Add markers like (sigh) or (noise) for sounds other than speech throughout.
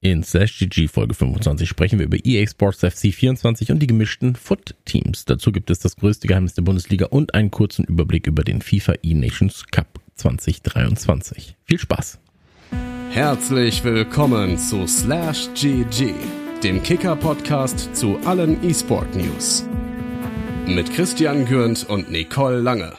In Slash GG Folge 25 sprechen wir über EA Sports FC 24 und die gemischten Foot-Teams. Dazu gibt es das größte Geheimnis der Bundesliga und einen kurzen Überblick über den FIFA E-Nations Cup 2023. Viel Spaß! Herzlich willkommen zu Slash GG, dem Kicker-Podcast zu allen E-Sport-News. Mit Christian Gürnt und Nicole Lange.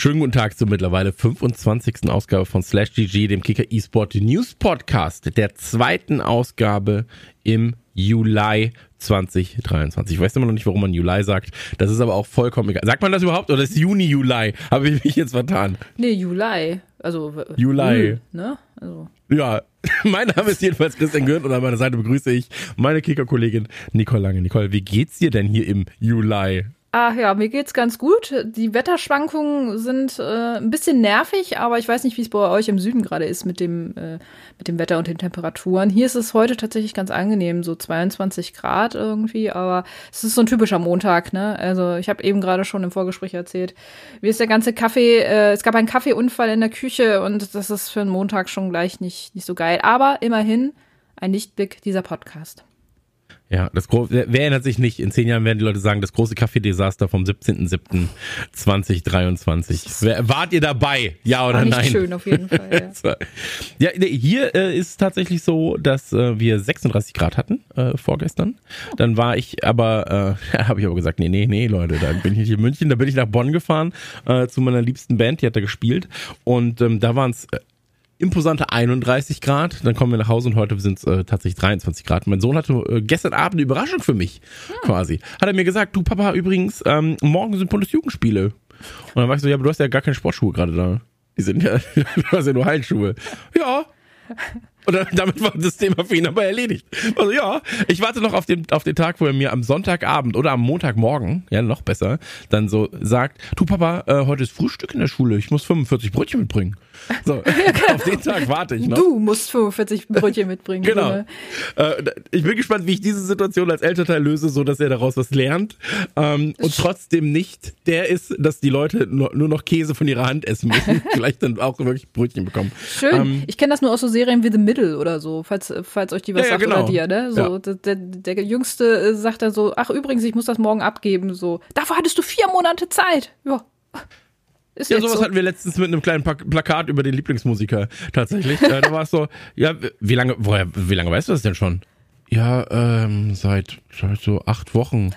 Schönen guten Tag zur mittlerweile 25. Ausgabe von Slash GG, dem Kicker eSport News Podcast, der zweiten Ausgabe im Juli 2023. Ich weiß immer noch nicht, warum man Juli sagt. Das ist aber auch vollkommen egal. Sagt man das überhaupt oder ist Juni, Juli? Habe ich mich jetzt vertan? Nee, Juli. Also Juli. Ne? Also. Ja, (laughs) mein Name ist jedenfalls Christian Gürnt und an meiner Seite begrüße ich meine Kicker-Kollegin Nicole Lange. Nicole, wie geht's dir denn hier im Juli? Ach ja, mir geht's ganz gut. Die Wetterschwankungen sind äh, ein bisschen nervig, aber ich weiß nicht, wie es bei euch im Süden gerade ist mit dem, äh, mit dem Wetter und den Temperaturen. Hier ist es heute tatsächlich ganz angenehm, so 22 Grad irgendwie, aber es ist so ein typischer Montag, ne? Also ich habe eben gerade schon im Vorgespräch erzählt, wie ist der ganze Kaffee, äh, es gab einen Kaffeeunfall in der Küche und das ist für einen Montag schon gleich nicht, nicht so geil. Aber immerhin ein Lichtblick dieser Podcast. Ja, das große, wer, wer erinnert sich nicht? In zehn Jahren werden die Leute sagen, das große Kaffeedesaster vom 17.07.2023. Wart ihr dabei? Ja oder nein? schön auf jeden (laughs) Fall. Ja. ja, hier äh, ist es tatsächlich so, dass äh, wir 36 Grad hatten äh, vorgestern. Dann war ich aber, äh, (laughs) habe ich aber gesagt, nee, nee, nee, Leute, da bin ich nicht in München, da bin ich nach Bonn gefahren äh, zu meiner liebsten Band, die hat da gespielt und ähm, da waren es äh, imposante 31 Grad. Dann kommen wir nach Hause und heute sind es äh, tatsächlich 23 Grad. Mein Sohn hatte äh, gestern Abend eine Überraschung für mich, quasi. Hat er mir gesagt, du Papa, übrigens, ähm, morgen sind Bundesjugendspiele. Und dann war ich so, ja, aber du hast ja gar keine Sportschuhe gerade da. Die sind ja, (laughs) du hast ja nur Heilschuhe. Ja. Und dann, damit war das Thema für ihn aber erledigt. Also ja, ich warte noch auf den, auf den Tag, wo er mir am Sonntagabend oder am Montagmorgen, ja noch besser, dann so sagt, du Papa, äh, heute ist Frühstück in der Schule, ich muss 45 Brötchen mitbringen. So, (laughs) auf den Tag warte ich noch. Du musst 45 Brötchen mitbringen. Genau. Äh, ich bin gespannt, wie ich diese Situation als Elternteil löse, so dass er daraus was lernt ähm, und trotzdem nicht der ist, dass die Leute nur, nur noch Käse von ihrer Hand essen müssen, (laughs) vielleicht dann auch wirklich Brötchen bekommen. Schön. Ähm, ich kenne das nur aus so Serien wie The Middle oder so, falls, falls euch die was Ja, ja, sagt genau. oder dir, ne? So, Ja. der, der, der Jüngste äh, sagt dann so, ach übrigens, ich muss das morgen abgeben. So, dafür hattest du vier Monate Zeit. Ja. Ist Ja, sowas so. hatten wir letztens mit einem kleinen Pla- Plakat über den Lieblingsmusiker tatsächlich. äh, da war es so, ja, wie lange, woher, wie lange weißt du das denn schon? Ja, ähm, seit, seit so acht Wochen.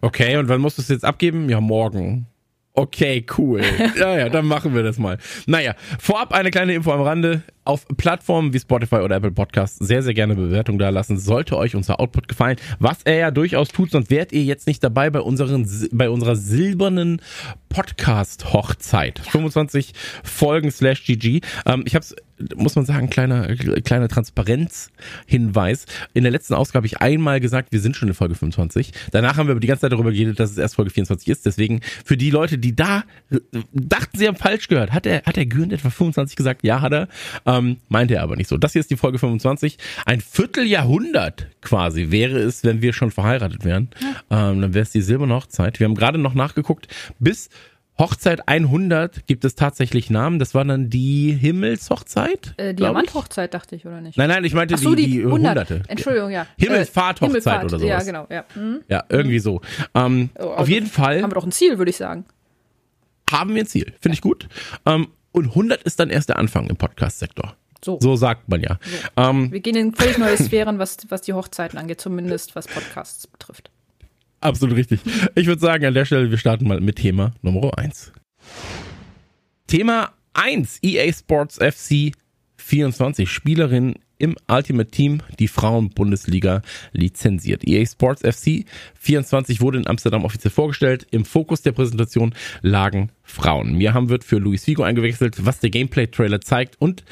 Okay, und wann musst du es jetzt abgeben? Ja, morgen. Okay, cool. (laughs) Ja, ja, dann machen wir das mal. Naja, vorab eine kleine Info am Rande. Auf Plattformen wie Spotify oder Apple Podcasts sehr, sehr gerne Bewertung da lassen. Sollte euch unser Output gefallen, was er ja durchaus tut, sonst wärt ihr jetzt nicht dabei bei unseren, bei unserer silbernen Podcast-Hochzeit. 25 Folgen slash GG. Ähm, ich hab's, muss man sagen, kleiner, kleiner Transparenz-Hinweis. In der letzten Ausgabe habe ich einmal gesagt, wir sind schon in Folge 25. Danach haben wir aber die ganze Zeit darüber geredet, dass es erst Folge 24 ist. Deswegen, für die Leute, die da dachten, sie haben falsch gehört, hat er, hat er Gürnt etwa 25 gesagt? Ja, hat er. Ähm, meinte er aber nicht so. Das hier ist die Folge 25. Ein Vierteljahrhundert quasi wäre es, wenn wir schon verheiratet wären. Ähm, dann wäre es die silberne Hochzeit. Wir haben gerade noch nachgeguckt, bis Hochzeit 100 gibt es tatsächlich Namen. Das war dann die Himmelshochzeit? Äh. Diamanthochzeit, dachte ich, oder nicht? Nein, nein, ich meinte so, die, die, die 100. Hunderte. Entschuldigung, ja. Äh, Himmelfahrt, oder sowas. Ja, genau, ja. Hm. Ja, irgendwie so. Ähm, Oh, auf jeden Fall Haben wir doch ein Ziel, würde ich sagen. haben wir ein Ziel. Finde ich gut. Ähm, und 100 ist dann erst der Anfang im Podcast-Sektor. So. So sagt man ja. Ähm, Wir gehen in völlig neue Sphären, was, was die Hochzeiten angeht, zumindest was Podcasts betrifft. Absolut richtig. Ich würde sagen, an der Stelle, wir starten mal mit Thema Nummer 1. Thema 1, EA Sports FC 24, Spielerin im Ultimate Team, die Frauen-Bundesliga lizenziert. EA Sports FC 24 wurde in Amsterdam offiziell vorgestellt. Im Fokus der Präsentation lagen Frauen. Mirham wird für Luis Figo eingewechselt, was der Gameplay-Trailer zeigt und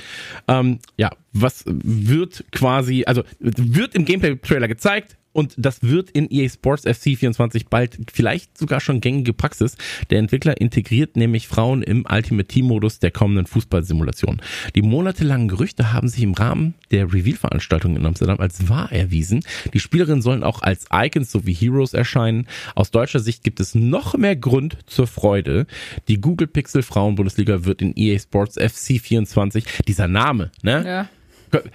ähm, ja, was wird quasi, also wird im Gameplay-Trailer gezeigt, und das wird in EA Sports FC 24 bald vielleicht sogar schon gängige Praxis. Der Entwickler integriert nämlich Frauen im Ultimate Team Modus der kommenden Fußballsimulation. Die monatelangen Gerüchte haben sich im Rahmen der Reveal-Veranstaltung in Amsterdam als wahr erwiesen. Die Spielerinnen sollen auch als Icons sowie Heroes erscheinen. Aus deutscher Sicht gibt es noch mehr Grund zur Freude. Die Google Pixel Frauen Bundesliga wird in EA Sports FC 24, dieser Name, ne? Ja.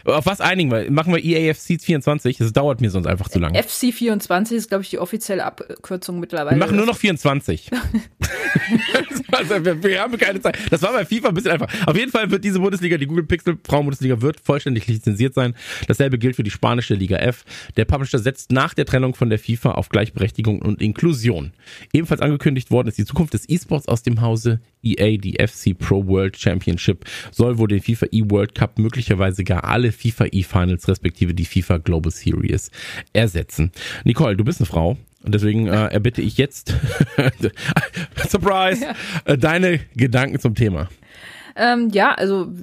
Auf was einigen wir? Machen wir EAFC 24? Das dauert mir sonst einfach zu lange. FC 24 ist, glaube ich, die offizielle Abkürzung mittlerweile. Wir machen nur noch 24. (laughs) also, wir, wir, haben keine Zeit. Das war bei FIFA ein bisschen einfach. Auf jeden Fall wird diese Bundesliga, die Google Pixel Frauen-Bundesliga, wird vollständig lizenziert sein. Dasselbe gilt für die spanische Liga F. Der Publisher setzt nach der Trennung von der FIFA auf Gleichberechtigung und Inklusion. Ebenfalls angekündigt worden ist die Zukunft des E-Sports aus dem Hause EA, die FC Pro World Championship, soll wohl den FIFA E-World Cup möglicherweise gar alle FIFA E-Finals respektive die FIFA Global Series ersetzen. Nicole, du bist eine Frau. Und deswegen äh, erbitte ich jetzt, (laughs) Surprise, ja. äh, deine Gedanken zum Thema. Ähm, ja, also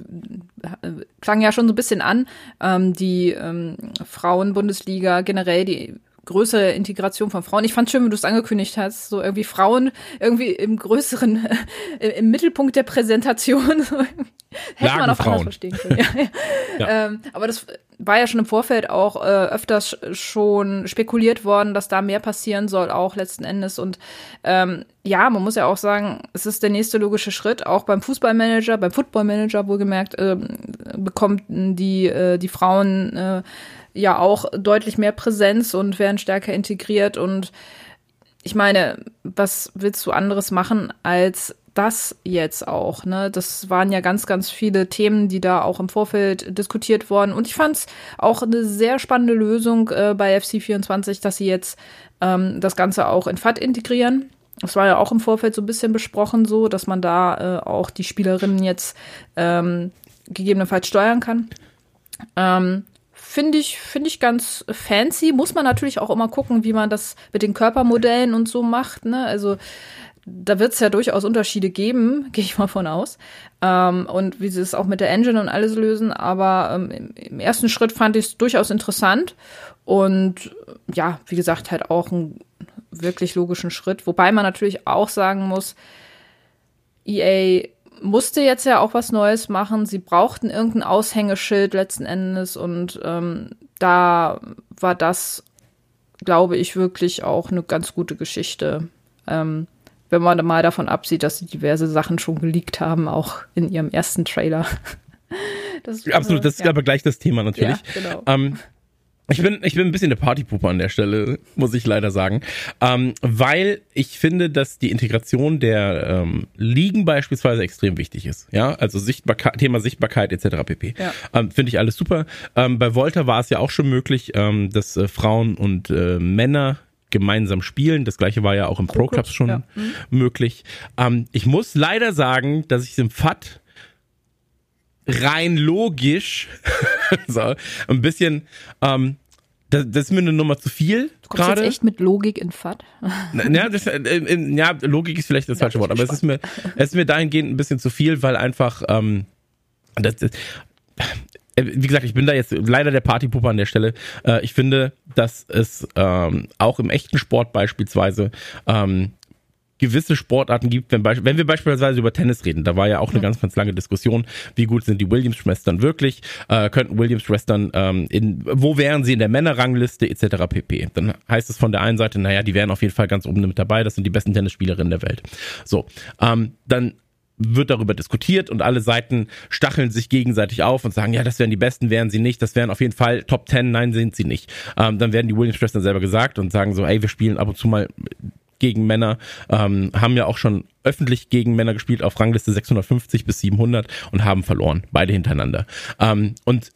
äh, klang ja schon so ein bisschen an. Ähm, die ähm, Frauen-Bundesliga, generell die größere Integration von Frauen. Ich fand schön, wie du es angekündigt hast, so irgendwie Frauen irgendwie im größeren, (laughs) im Mittelpunkt der Präsentation. (laughs) Hätte man auch Frauen. anders verstehen können. (laughs) Ja, ja. Ja. Ähm, aber das war ja schon im Vorfeld auch äh, öfters schon spekuliert worden, dass da mehr passieren soll, auch letzten Endes. Und ähm, ja, man muss ja auch sagen, es ist der nächste logische Schritt. Auch beim Fußballmanager, beim Footballmanager wohlgemerkt, äh, bekommt die, äh, die Frauen äh, ja auch deutlich mehr Präsenz und werden stärker integriert. Und ich meine, was willst du anderes machen als das jetzt auch? Ne? Das waren ja ganz, ganz viele Themen, die da auch im Vorfeld diskutiert wurden. Und ich fand es auch eine sehr spannende Lösung äh, bei FC24, dass sie jetzt ähm, das Ganze auch in FAT integrieren. Das war ja auch im Vorfeld so ein bisschen besprochen, so, dass man da äh, auch die Spielerinnen jetzt ähm, gegebenenfalls steuern kann. Ähm, Finde ich, finde ich ganz fancy. Muss man natürlich auch immer gucken, wie man das mit den Körpermodellen und so macht. Ne? Also da wird es ja durchaus Unterschiede geben, (laughs) gehe ich mal von aus. Ähm, und wie sie es auch mit der Engine und alles lösen. Aber ähm, im, im, ersten Schritt fand ich es durchaus interessant. Und ja, wie gesagt, halt auch einen wirklich logischen Schritt. Wobei man natürlich auch sagen muss, EA musste jetzt ja auch was Neues machen. Sie brauchten irgendein Aushängeschild letzten Endes und ähm, da war das, glaube ich, wirklich auch eine ganz gute Geschichte. Ähm, wenn man mal davon absieht, dass sie diverse Sachen schon geleakt haben, auch in ihrem ersten Trailer. (laughs) Das Absolut, das ist ja. aber gleich das Thema natürlich. Ja, genau. Ähm, ich bin, ich bin ein bisschen eine Partypuppe an der Stelle, muss ich leider sagen. Ähm, weil ich finde, dass die Integration der ähm, Ligen beispielsweise extrem wichtig ist. Ja, also Sichtbarkeit, Thema Sichtbarkeit etc. pp. Ja. Ähm, finde ich alles super. Ähm, bei Volta war es ja auch schon möglich, ähm, dass äh, Frauen und äh, Männer gemeinsam spielen. Das gleiche war ja auch im Pro Clubs schon ja. mhm. möglich. Ähm, ich muss leider sagen, dass ich es im FAT rein logisch (laughs) so, ein bisschen ähm, das, das ist mir eine Nummer zu viel. Du kommst grade. jetzt echt mit Logik in FAT. ja, das, äh, äh, ja, Logik ist vielleicht das falsche Wort, aber es ist mir, es ist mir dahingehend ein bisschen zu viel, weil einfach, ähm, das, das, äh, wie gesagt, ich bin da jetzt leider der Partypuppe an der Stelle. Äh, ich finde, dass es ähm, auch im echten Sport beispielsweise ähm, gewisse Sportarten gibt, wenn, wenn wir beispielsweise über Tennis reden, da war ja auch eine ganz, ganz lange Diskussion, wie gut sind die Williams-Schwestern wirklich, äh, könnten Williams-Schwestern, ähm, in, wo wären sie in der Männerrangliste etc. pp. Dann heißt es von der einen Seite, naja, die wären auf jeden Fall ganz oben mit dabei, das sind die besten Tennisspielerinnen der Welt. So, ähm, dann wird darüber diskutiert und alle Seiten stacheln sich gegenseitig auf und sagen, ja, das wären die Besten, wären sie nicht, das wären auf jeden Fall Top 10, nein, sind sie nicht. Ähm, dann werden die Williams-Schwestern selber gesagt und sagen so, ey, wir spielen ab und zu mal gegen Männer, ähm, haben ja auch schon öffentlich gegen Männer gespielt auf Rangliste 650 bis 700 und haben verloren, beide hintereinander. Ähm, und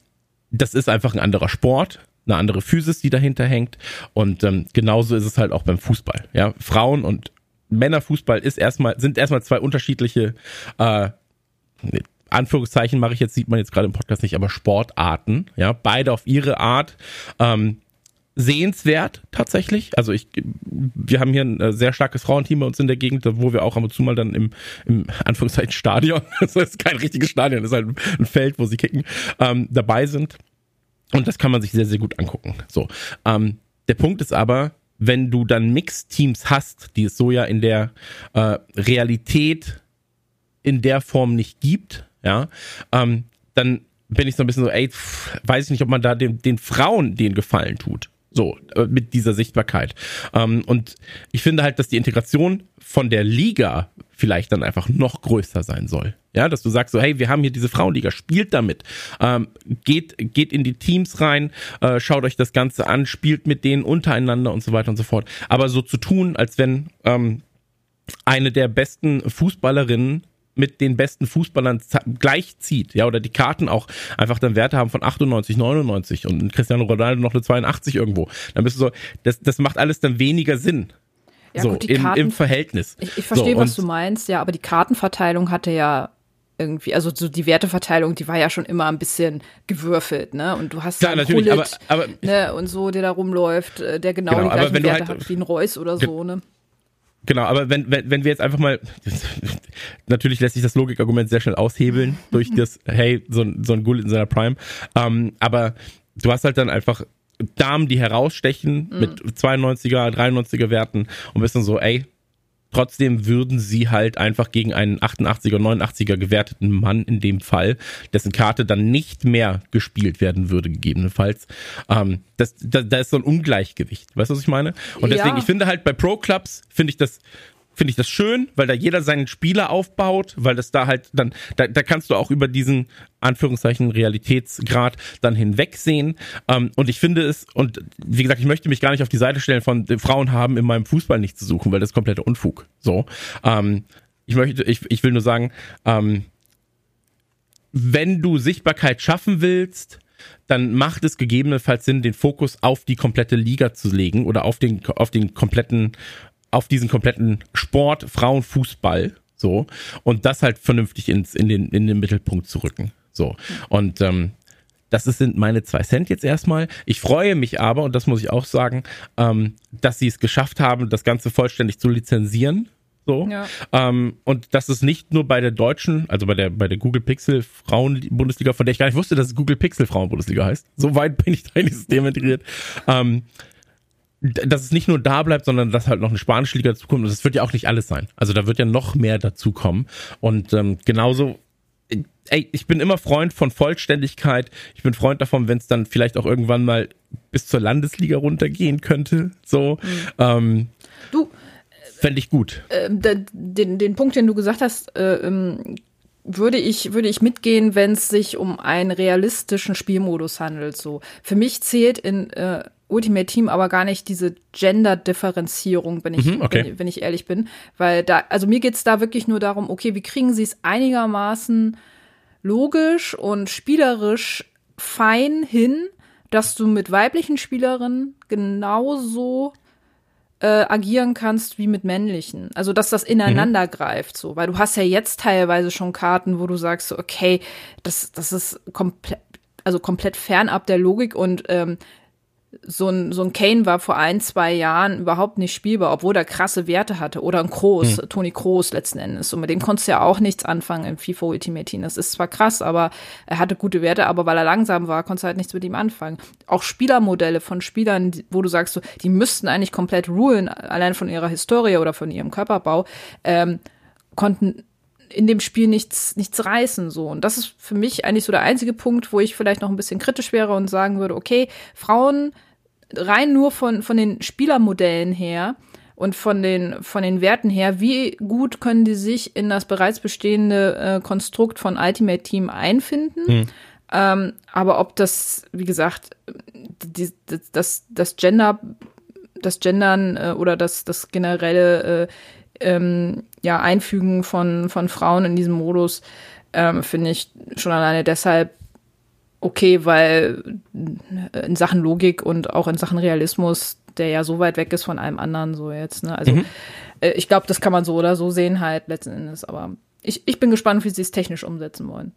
das ist einfach ein anderer Sport, eine andere Physis, die dahinter hängt. Und ähm, genauso ist es halt auch beim Fußball. Ja, Frauen und Männerfußball ist erstmal sind erstmal zwei unterschiedliche äh, Anführungszeichen mache ich jetzt sieht man jetzt gerade im Podcast nicht, aber Sportarten. Ja, beide auf ihre Art. Ähm, sehenswert tatsächlich. Also ich, wir haben hier ein äh, sehr starkes Frauenteam bei uns in der Gegend, wo wir auch ab und zu mal dann im, im Anführungszeichen Stadion, (laughs) das ist kein richtiges Stadion, das ist halt ein Feld, wo sie kicken, ähm, dabei sind. Und das kann man sich sehr, sehr gut angucken. So. Ähm, der Punkt ist aber, wenn du dann Mixteams hast, die es so ja in der äh, Realität in der Form nicht gibt, ja, ähm, dann bin ich so ein bisschen so, ey, pff, weiß ich nicht, ob man da den, den Frauen den Gefallen tut. So, äh, mit dieser Sichtbarkeit. Ähm, und ich finde halt, dass die Integration von der Liga vielleicht dann einfach noch größer sein soll. Ja, dass du sagst so, hey, wir haben hier diese Frauenliga, spielt damit, ähm, geht, geht in die Teams rein, äh, schaut euch das Ganze an, spielt mit denen untereinander und so weiter und so fort. Aber so zu tun, als wenn ähm, eine der besten Fußballerinnen mit den besten Fußballern gleichzieht, ja, oder die Karten auch einfach dann Werte haben von 98, 99 und Cristiano Ronaldo noch eine 82 irgendwo. Dann bist du so, das, das macht alles dann weniger Sinn. Ja, so, gut, im, Karten, im Verhältnis. Ich, ich verstehe, so, was du meinst, ja, aber die Kartenverteilung hatte ja irgendwie, also so die Werteverteilung, die war ja schon immer ein bisschen gewürfelt, ne? Und du hast Klar, natürlich, Hullet, aber, aber ne, und so, der da rumläuft, äh, der genau, genau die gleichen Werte halt, hat wie ein Reus oder so, ne? Genau, aber wenn, wenn, wenn wir jetzt einfach mal, natürlich lässt sich das Logikargument sehr schnell aushebeln (laughs) durch das, hey, so, ein so ein Gullit in seiner Prime, ähm, aber du hast halt dann einfach Damen, die herausstechen mhm. mit 92er, 93er Werten und bist dann so, ey, Trotzdem würden sie halt einfach gegen einen 88er, 89er gewerteten Mann in dem Fall, dessen Karte dann nicht mehr gespielt werden würde, gegebenenfalls. Ähm, das, da, da ist so ein Ungleichgewicht. Weißt du, was ich meine? Und deswegen, ja. ich finde halt bei Pro-Clubs, finde ich das finde ich das schön, weil da jeder seinen Spieler aufbaut, weil das da halt dann, da, da kannst du auch über diesen Anführungszeichen Realitätsgrad dann hinwegsehen. Ähm, und ich finde es, und wie gesagt, ich möchte mich gar nicht auf die Seite stellen von Frauen haben in meinem Fußball nicht zu suchen, weil das ist kompletter Unfug. So. Ähm, ich möchte, ich, ich will nur sagen, ähm, wenn du Sichtbarkeit schaffen willst, dann macht es gegebenenfalls Sinn, den Fokus auf die komplette Liga zu legen oder auf den, auf den kompletten auf diesen kompletten Sport, Frauenfußball, so, und das halt vernünftig ins, in, den, in den Mittelpunkt zu rücken. So. Und ähm, das sind meine zwei Cent jetzt erstmal. Ich freue mich aber, und das muss ich auch sagen, ähm, dass sie es geschafft haben, das Ganze vollständig zu lizenzieren. So. Ja. Ähm, und das ist nicht nur bei der deutschen, also bei der, bei der Google Pixel Frauen-Bundesliga, von der ich gar nicht wusste, dass es Google Pixel Frauen-Bundesliga heißt. So weit bin ich da in dieses Thema integriert. Ähm, dass es nicht nur da bleibt, sondern dass halt noch eine spanische Liga dazukommt. Und das wird ja auch nicht alles sein. Also da wird ja noch mehr dazukommen. Und ähm, genauso, ey, ich bin immer Freund von Vollständigkeit. Ich bin Freund davon, wenn es dann vielleicht auch irgendwann mal bis zur Landesliga runtergehen könnte. So. Mhm. Ähm, du. Fände ich gut. Äh, den, den Punkt, den du gesagt hast, äh, ähm, würde ich, würde ich mitgehen, wenn es sich um einen realistischen Spielmodus handelt. So. Für mich zählt in äh, Ultimate Team aber gar nicht diese Gender-Differenzierung, wenn ich, mhm, okay. wenn, wenn, ich ehrlich bin. Weil da, also mir geht's da wirklich nur darum, okay, wie kriegen sie es einigermaßen logisch und spielerisch fein hin, dass du mit weiblichen Spielerinnen genauso äh, agieren kannst wie mit männlichen. Also dass das ineinander mhm. greift, so, weil du hast ja jetzt teilweise schon Karten, wo du sagst, so, okay, das, das ist komplett, also komplett fernab der Logik und ähm, so ein, so ein Kane war vor ein, zwei Jahren überhaupt nicht spielbar, obwohl er krasse Werte hatte. Oder ein Kroos, hm. Toni Kroos letzten Endes. Und mit dem konntest du ja auch nichts anfangen im FIFA Ultimate Team. Das ist zwar krass, aber er hatte gute Werte, aber weil er langsam war, konntest du halt nichts mit ihm anfangen. Auch Spielermodelle von Spielern, wo du sagst, so, die müssten eigentlich komplett ruhen, allein von ihrer Historie oder von ihrem Körperbau, ähm, konnten in dem Spiel nichts, nichts reißen, so. Und das ist für mich eigentlich so der einzige Punkt, wo ich vielleicht noch ein bisschen kritisch wäre und sagen würde, okay, Frauen rein nur von, von den Spielermodellen her und von den, von den Werten her, wie gut können die sich in das bereits bestehende äh, Konstrukt von Ultimate Team einfinden? Hm. Ähm, aber ob das, wie gesagt, die, das, das Gender, das Gendern äh, oder das, das generelle äh, ähm, ja, Einfügen von, von Frauen in diesem Modus ähm, finde ich schon alleine deshalb okay, weil in Sachen Logik und auch in Sachen Realismus, der ja so weit weg ist von allem anderen, so jetzt, ne? Also mhm. äh, ich glaube, das kann man so oder so sehen halt letzten Endes, aber ich, ich bin gespannt, wie sie es technisch umsetzen wollen.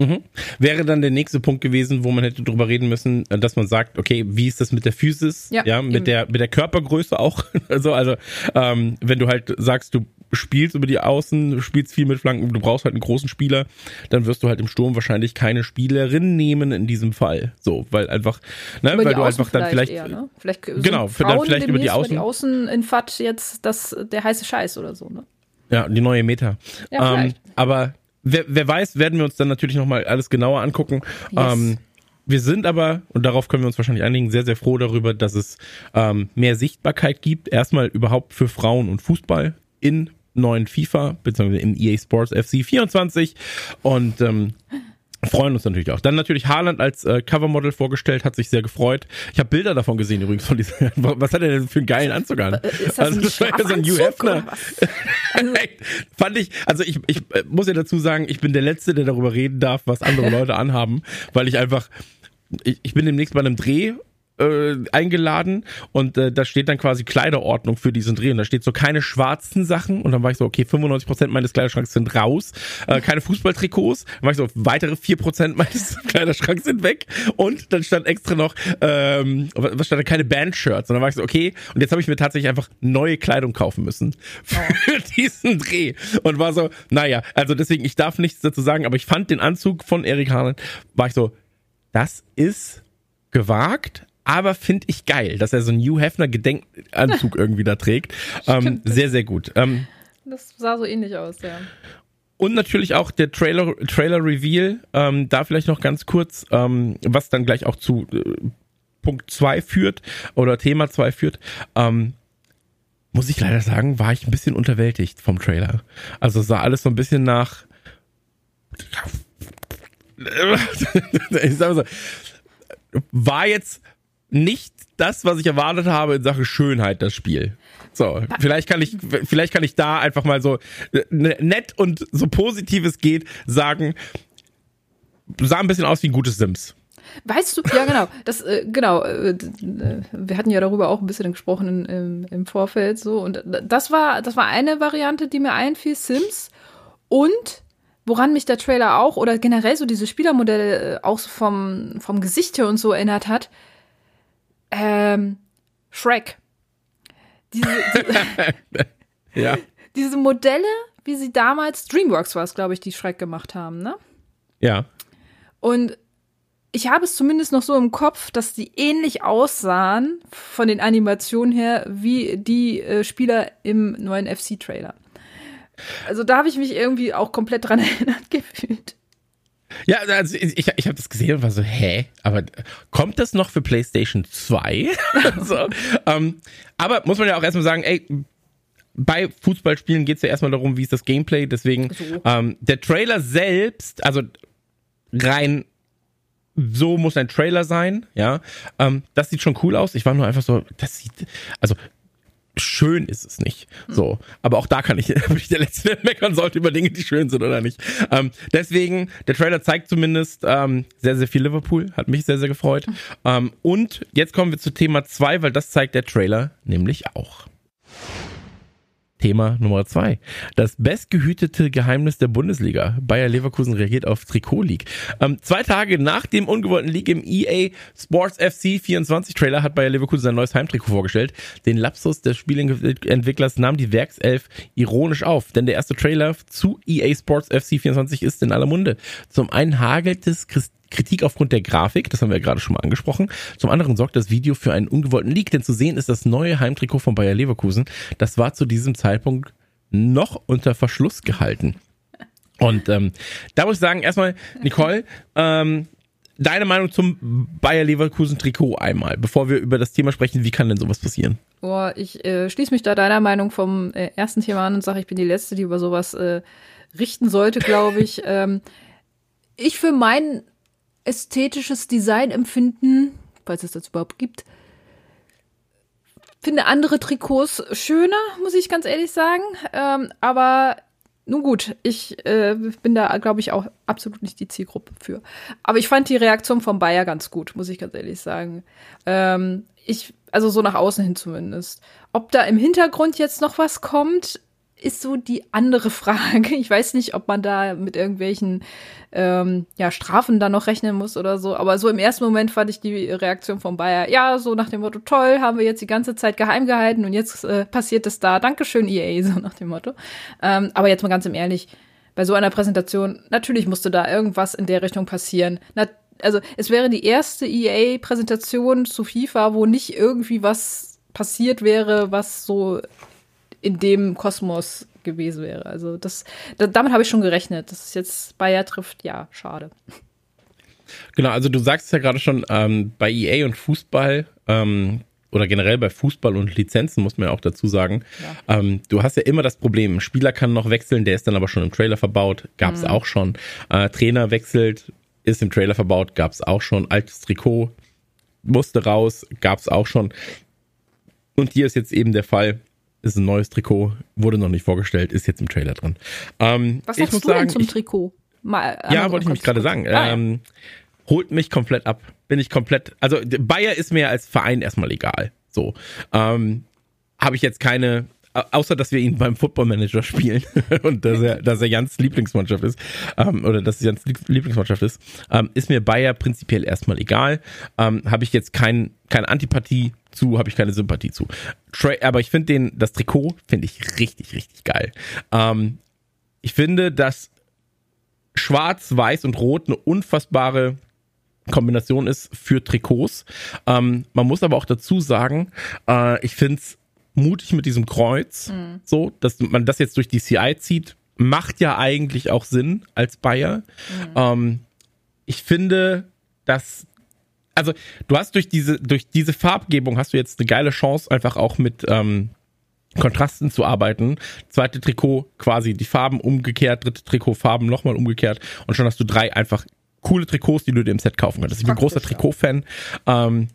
Mhm. Wäre dann der nächste Punkt gewesen, wo man hätte drüber reden müssen, äh, dass man sagt, okay, wie ist das mit der Physis, ja, ja mit eben. der mit der Körpergröße auch, (laughs) also also ähm, wenn du halt sagst, du spielst über die Außen, spielst viel mit Flanken, du brauchst halt einen großen Spieler, dann wirst du halt im Sturm wahrscheinlich keine Spielerin nehmen in diesem Fall, so, weil einfach, ne, über weil du einfach dann vielleicht, eher, ne? vielleicht genau, dann vielleicht über die Außen, über die Außen in FAT jetzt das der heiße Scheiß oder so, ne? Ja, die neue Meta. Ja, ähm, aber wer, wer weiß, werden wir uns dann natürlich nochmal alles genauer angucken. Yes. Ähm, wir sind aber, und darauf können wir uns wahrscheinlich einigen, sehr, sehr froh darüber, dass es ähm, mehr Sichtbarkeit gibt. Erstmal überhaupt für Frauen und Fußball in neuen FIFA, beziehungsweise im EA Sports FC 24. Und ähm, freuen uns natürlich auch. Dann natürlich Haaland als äh, Covermodel vorgestellt, hat sich sehr gefreut. Ich habe Bilder davon gesehen übrigens von diesem. (laughs) Was hat er denn für einen geilen Anzug an? Äh, ist das also das war ja so ein Hugh (laughs) Hefner. Also, Fand ich, also ich, ich äh, muss ja dazu sagen, ich bin der Letzte, der darüber reden darf, was andere (laughs) Leute anhaben, weil ich einfach ich, ich bin demnächst bei einem Dreh äh, eingeladen und äh, da steht dann quasi Kleiderordnung für diesen Dreh und da steht so keine schwarzen Sachen und dann war ich so, okay, 95% meines Kleiderschranks sind raus, äh, keine Fußballtrikots, dann war ich so, weitere 4% meines (laughs) Kleiderschranks sind weg und dann stand extra noch, ähm, was stand da, keine Bandshirts und dann war ich so, okay, und jetzt habe ich mir tatsächlich einfach neue Kleidung kaufen müssen (laughs) für diesen Dreh und war so, naja, also deswegen, ich darf nichts dazu sagen, aber ich fand den Anzug von Erik Haaland, war ich so, das ist gewagt, aber finde ich geil, dass er so einen Hugh Hefner Gedenkanzug irgendwie da trägt. Ähm, sehr, sehr gut. Ähm, das sah so ähnlich aus, ja. Und natürlich auch der Trailer, Trailer Reveal, ähm, da vielleicht noch ganz kurz, ähm, was dann gleich auch zu äh, Punkt 2 führt oder Thema 2 führt. Ähm, muss ich leider sagen, war ich ein bisschen unterwältigt vom Trailer. Also sah alles so ein bisschen nach. (laughs) ich sag mal so, war jetzt nicht das, was ich erwartet habe in Sachen Schönheit, das Spiel. So, vielleicht kann ich, vielleicht kann ich da einfach mal so nett und so positiv es geht sagen, sah ein bisschen aus wie ein gutes Sims. Weißt du, ja genau, das äh, genau, äh, wir hatten ja darüber auch ein bisschen gesprochen im, im Vorfeld so und das war das war eine Variante, die mir einfiel, Sims und woran mich der Trailer auch oder generell so diese Spielermodelle äh, auch so vom vom Gesicht her und so erinnert hat, ähm, Shrek. Diese, die, (laughs) ja. diese Modelle, wie sie damals, Dreamworks war es, glaube ich, die Shrek gemacht haben, ne? Ja. Und ich habe es zumindest noch so im Kopf, dass die ähnlich aussahen von den Animationen her wie die äh, Spieler im neuen FC-Trailer. Also da habe ich mich irgendwie auch komplett dran (laughs) erinnert gefühlt. Ja, also ich, ich habe das gesehen und war so, hä? Aber kommt das noch für PlayStation 2? (laughs) so, ähm, aber muss man ja auch erstmal sagen, ey, bei Fußballspielen geht es ja erstmal darum, wie ist das Gameplay. Deswegen, so. ähm, der Trailer selbst, also rein so muss ein Trailer sein, ja. Ähm, das sieht schon cool aus. Ich war nur einfach so, das sieht, also schön ist es nicht. Hm. So, aber auch da kann ich, (laughs) bin ich der Letzte, der meckern sollte über Dinge, die schön sind oder nicht. Ähm, deswegen, der Trailer zeigt zumindest ähm, sehr, sehr viel Liverpool, hat mich sehr, sehr gefreut. Hm. Ähm, und jetzt kommen wir zu Thema zwei, weil das zeigt der Trailer nämlich auch. Thema Nummer zwei. Das bestgehütete Geheimnis der Bundesliga. Bayer Leverkusen reagiert auf Trikot League. Ähm, zwei Tage nach dem ungewollten League im EA Sports FC 24 Trailer hat Bayer Leverkusen sein neues Heimtrikot vorgestellt. Den Lapsus des Spielentwicklers nahm die Werkself ironisch auf, denn der erste Trailer zu EA Sports FC 24 ist in aller Munde. Zum einen hagelt es Christ Kritik aufgrund der Grafik, das haben wir ja gerade schon mal angesprochen. Zum anderen sorgt das Video für einen ungewollten Leak, denn zu sehen ist das neue Heimtrikot von Bayer Leverkusen. Das war zu diesem Zeitpunkt noch unter Verschluss gehalten. Und ähm, da muss ich sagen, erstmal, Nicole, ähm, deine Meinung zum Bayer Leverkusen Trikot einmal, bevor wir über das Thema sprechen, wie kann denn sowas passieren? Boah, ich äh, schließe mich da deiner Meinung vom äh, ersten Thema an und sage, ich bin die Letzte, die über sowas äh, richten sollte, glaube ich. (laughs) ähm, ich für meinen ästhetisches Designempfinden, falls es das überhaupt gibt, finde andere Trikots schöner, muss ich ganz ehrlich sagen. Ähm, aber nun gut, ich äh, bin da, glaube ich, auch absolut nicht die Zielgruppe für. Aber ich fand die Reaktion von Bayer ganz gut, muss ich ganz ehrlich sagen. Ähm, ich, also so nach außen hin zumindest. Ob da im Hintergrund jetzt noch was kommt, ist so die andere (laughs) Frage. Ich weiß nicht, ob man da mit irgendwelchen ähm, ja, Strafen dann noch rechnen muss oder so. Aber so im ersten Moment fand ich die Reaktion von Bayer, ja, so nach dem Motto, toll, haben wir jetzt die ganze Zeit geheim gehalten und jetzt äh, passiert es da. Dankeschön, EA, (laughs) so nach dem Motto. Ähm, aber jetzt mal ganz im Ehrlich, bei so einer Präsentation, natürlich musste da irgendwas in der Richtung passieren. Na, also es wäre die erste EA-Präsentation zu FIFA, wo nicht irgendwie was passiert wäre, was so in dem Kosmos gewesen wäre. Also das, da, damit habe ich schon gerechnet. Dass es jetzt Bayer trifft, ja, schade. Genau, also du sagst es ja gerade schon, ähm, bei EA und Fußball ähm, oder generell bei Fußball und Lizenzen muss man ja auch dazu sagen, ja. ähm, du hast ja immer das Problem, ein Spieler kann noch wechseln, der ist dann aber schon im Trailer verbaut, gab es mhm. auch schon. Äh, Trainer wechselt, ist im Trailer verbaut, gab es auch schon. Altes Trikot musste raus, gab es auch schon. Und hier ist jetzt eben der Fall, ist ein neues Trikot, wurde noch nicht vorgestellt, ist jetzt im Trailer drin. Ähm, Was sagst du sagen, denn zum ich, Trikot? Mal, ja, wollte ich mich gerade sagen. Ah, ähm, holt mich komplett ab. Bin ich komplett, also Bayer ist mir als Verein erstmal egal. So. Ähm, Habe ich jetzt keine, außer dass wir ihn beim Football Manager spielen (laughs) und dass er, dass er Jans Lieblingsmannschaft ist, ähm, oder dass Jans Lieblingsmannschaft ist, ähm, ist mir Bayer prinzipiell erstmal egal. Ähm, habe ich jetzt kein, keine Antipathie zu, habe ich keine Sympathie zu. Tra aber ich finde den, das Trikot finde ich richtig, richtig geil. Ähm, ich finde, dass Schwarz, Weiß und Rot eine unfassbare Kombination ist für Trikots. Ähm, man muss aber auch dazu sagen, äh, ich finde es mutig mit diesem Kreuz, mhm. so, dass man das jetzt durch die CI zieht, macht ja eigentlich auch Sinn als Bayer. Mhm. Ähm, ich finde, dass also du hast durch diese durch diese Farbgebung hast du jetzt eine geile Chance einfach auch mit ähm, Kontrasten zu arbeiten. Zweite Trikot quasi die Farben umgekehrt, dritte Trikot Farben nochmal umgekehrt und schon hast du drei einfach coole Trikots, die du dir im Set kaufen könntest. Ich bin großer Trikot-Fan. Ähm,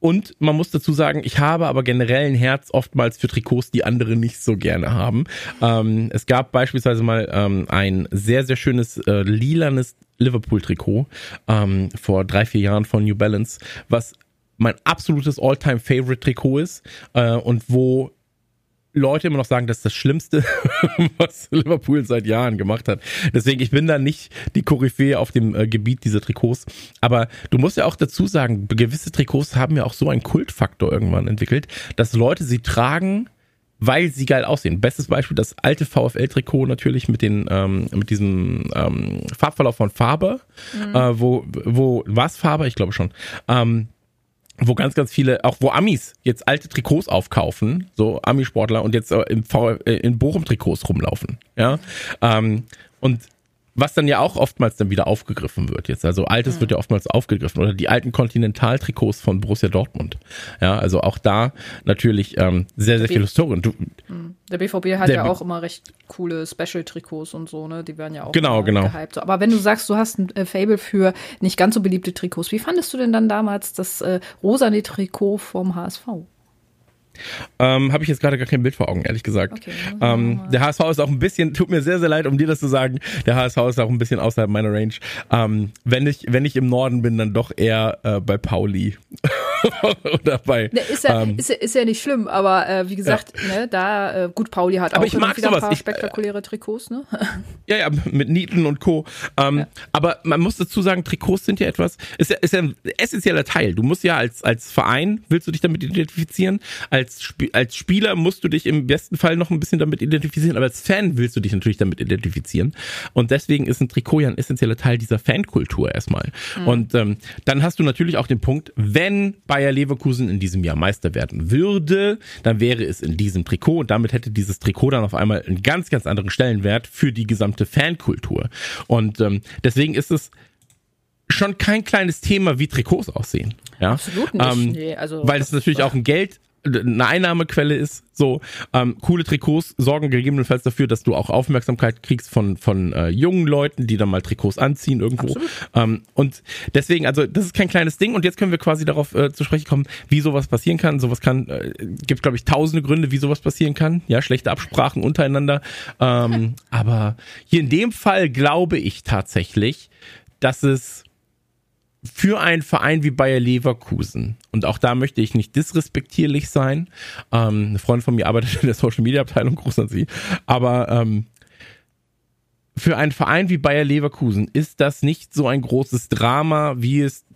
und man muss dazu sagen, ich habe aber generell ein Herz oftmals für Trikots, die andere nicht so gerne haben. Ähm, es gab beispielsweise mal ähm, ein sehr, sehr schönes äh, lilanes Liverpool-Trikot ähm, vor drei, vier Jahren von New Balance, was mein absolutes All-Time-Favorite-Trikot ist äh, und wo Leute immer noch sagen, das ist das Schlimmste, (laughs) was Liverpool seit Jahren gemacht hat. Deswegen, ich bin da nicht die Koryphäe auf dem äh, Gebiet dieser Trikots. Aber du musst ja auch dazu sagen, gewisse Trikots haben ja auch so einen Kultfaktor irgendwann entwickelt, dass Leute sie tragen, weil sie geil aussehen. Bestes Beispiel das alte VfL-Trikot natürlich mit den ähm, mit diesem ähm, Farbverlauf von Farbe, mhm. äh, wo wo was Farbe? Ich glaube schon. Ähm, wo ganz, ganz viele, auch wo Amis jetzt alte Trikots aufkaufen, so Amisportler und jetzt äh, im äh, in Bochum-Trikots rumlaufen, ja. Ähm, und was dann ja auch oftmals dann wieder aufgegriffen wird jetzt. Also altes mhm. wird ja oftmals aufgegriffen oder die alten Kontinentaltrikots von Borussia Dortmund. Ja, also auch da natürlich ähm, sehr, sehr viel Historie. Du, mhm. der BVB hat ja auch immer recht coole Special-Trikots und so, ne? Die werden ja auch genau, genau. gehypt. So, aber wenn du sagst, du hast ein äh, Fable für nicht ganz so beliebte Trikots, wie fandest du denn dann damals das äh, rosane Trikot vom HSV? Ähm, Habe ich jetzt gerade gar kein Bild vor Augen, ehrlich gesagt. Okay, ähm, der HSV ist auch ein bisschen, tut mir sehr, sehr leid, um dir das zu sagen, der HSV ist auch ein bisschen außerhalb meiner Range. Ähm, wenn, ich, wenn ich im Norden bin, dann doch eher äh, bei Pauli. (laughs) Oder bei, ne, ist, ja, ähm, ist, ja, ist ja nicht schlimm, aber äh, wie gesagt, ja. ne, da, äh, gut, Pauli hat aber auch ich mag wieder sowas. ein paar spektakuläre ich, Trikots, ne? (laughs) ja, ja, mit Nieten und Co. Ähm, ja. Aber man muss dazu sagen, Trikots sind ja etwas, ist ja, ist ja ein essentieller Teil. Du musst ja als, als Verein, willst du dich damit identifizieren, als als, als Spieler musst du dich im besten Fall noch ein bisschen damit identifizieren, aber als Fan willst du dich natürlich damit identifizieren. Und deswegen ist ein Trikot ja ein essentieller Teil dieser Fankultur erstmal. Mhm. Und ähm, dann hast du natürlich auch den Punkt, wenn Bayer Leverkusen in diesem Jahr Meister werden würde, dann wäre es in diesem Trikot und damit hätte dieses Trikot dann auf einmal einen ganz, ganz anderen Stellenwert für die gesamte Fankultur. Und ähm, deswegen ist es schon kein kleines Thema, wie Trikots aussehen. Ja? Absolut nicht. Ähm, nee, also, weil es natürlich auch ein Geld eine Einnahmequelle ist. So ähm, coole Trikots sorgen gegebenenfalls dafür, dass du auch Aufmerksamkeit kriegst von von äh, jungen Leuten, die dann mal Trikots anziehen irgendwo. Ähm, und deswegen, also das ist kein kleines Ding. Und jetzt können wir quasi darauf äh, zu sprechen kommen, wie sowas passieren kann. Sowas kann äh, gibt, glaube ich, tausende Gründe, wie sowas passieren kann. Ja, schlechte Absprachen untereinander. Ähm, (laughs) aber hier in dem Fall glaube ich tatsächlich, dass es für einen Verein wie Bayer Leverkusen, und auch da möchte ich nicht disrespektierlich sein, ähm, eine Freundin von mir arbeitet in der Social Media Abteilung, (laughs) groß an sie, aber ähm, für einen Verein wie Bayer Leverkusen ist das nicht so ein großes Drama, wie es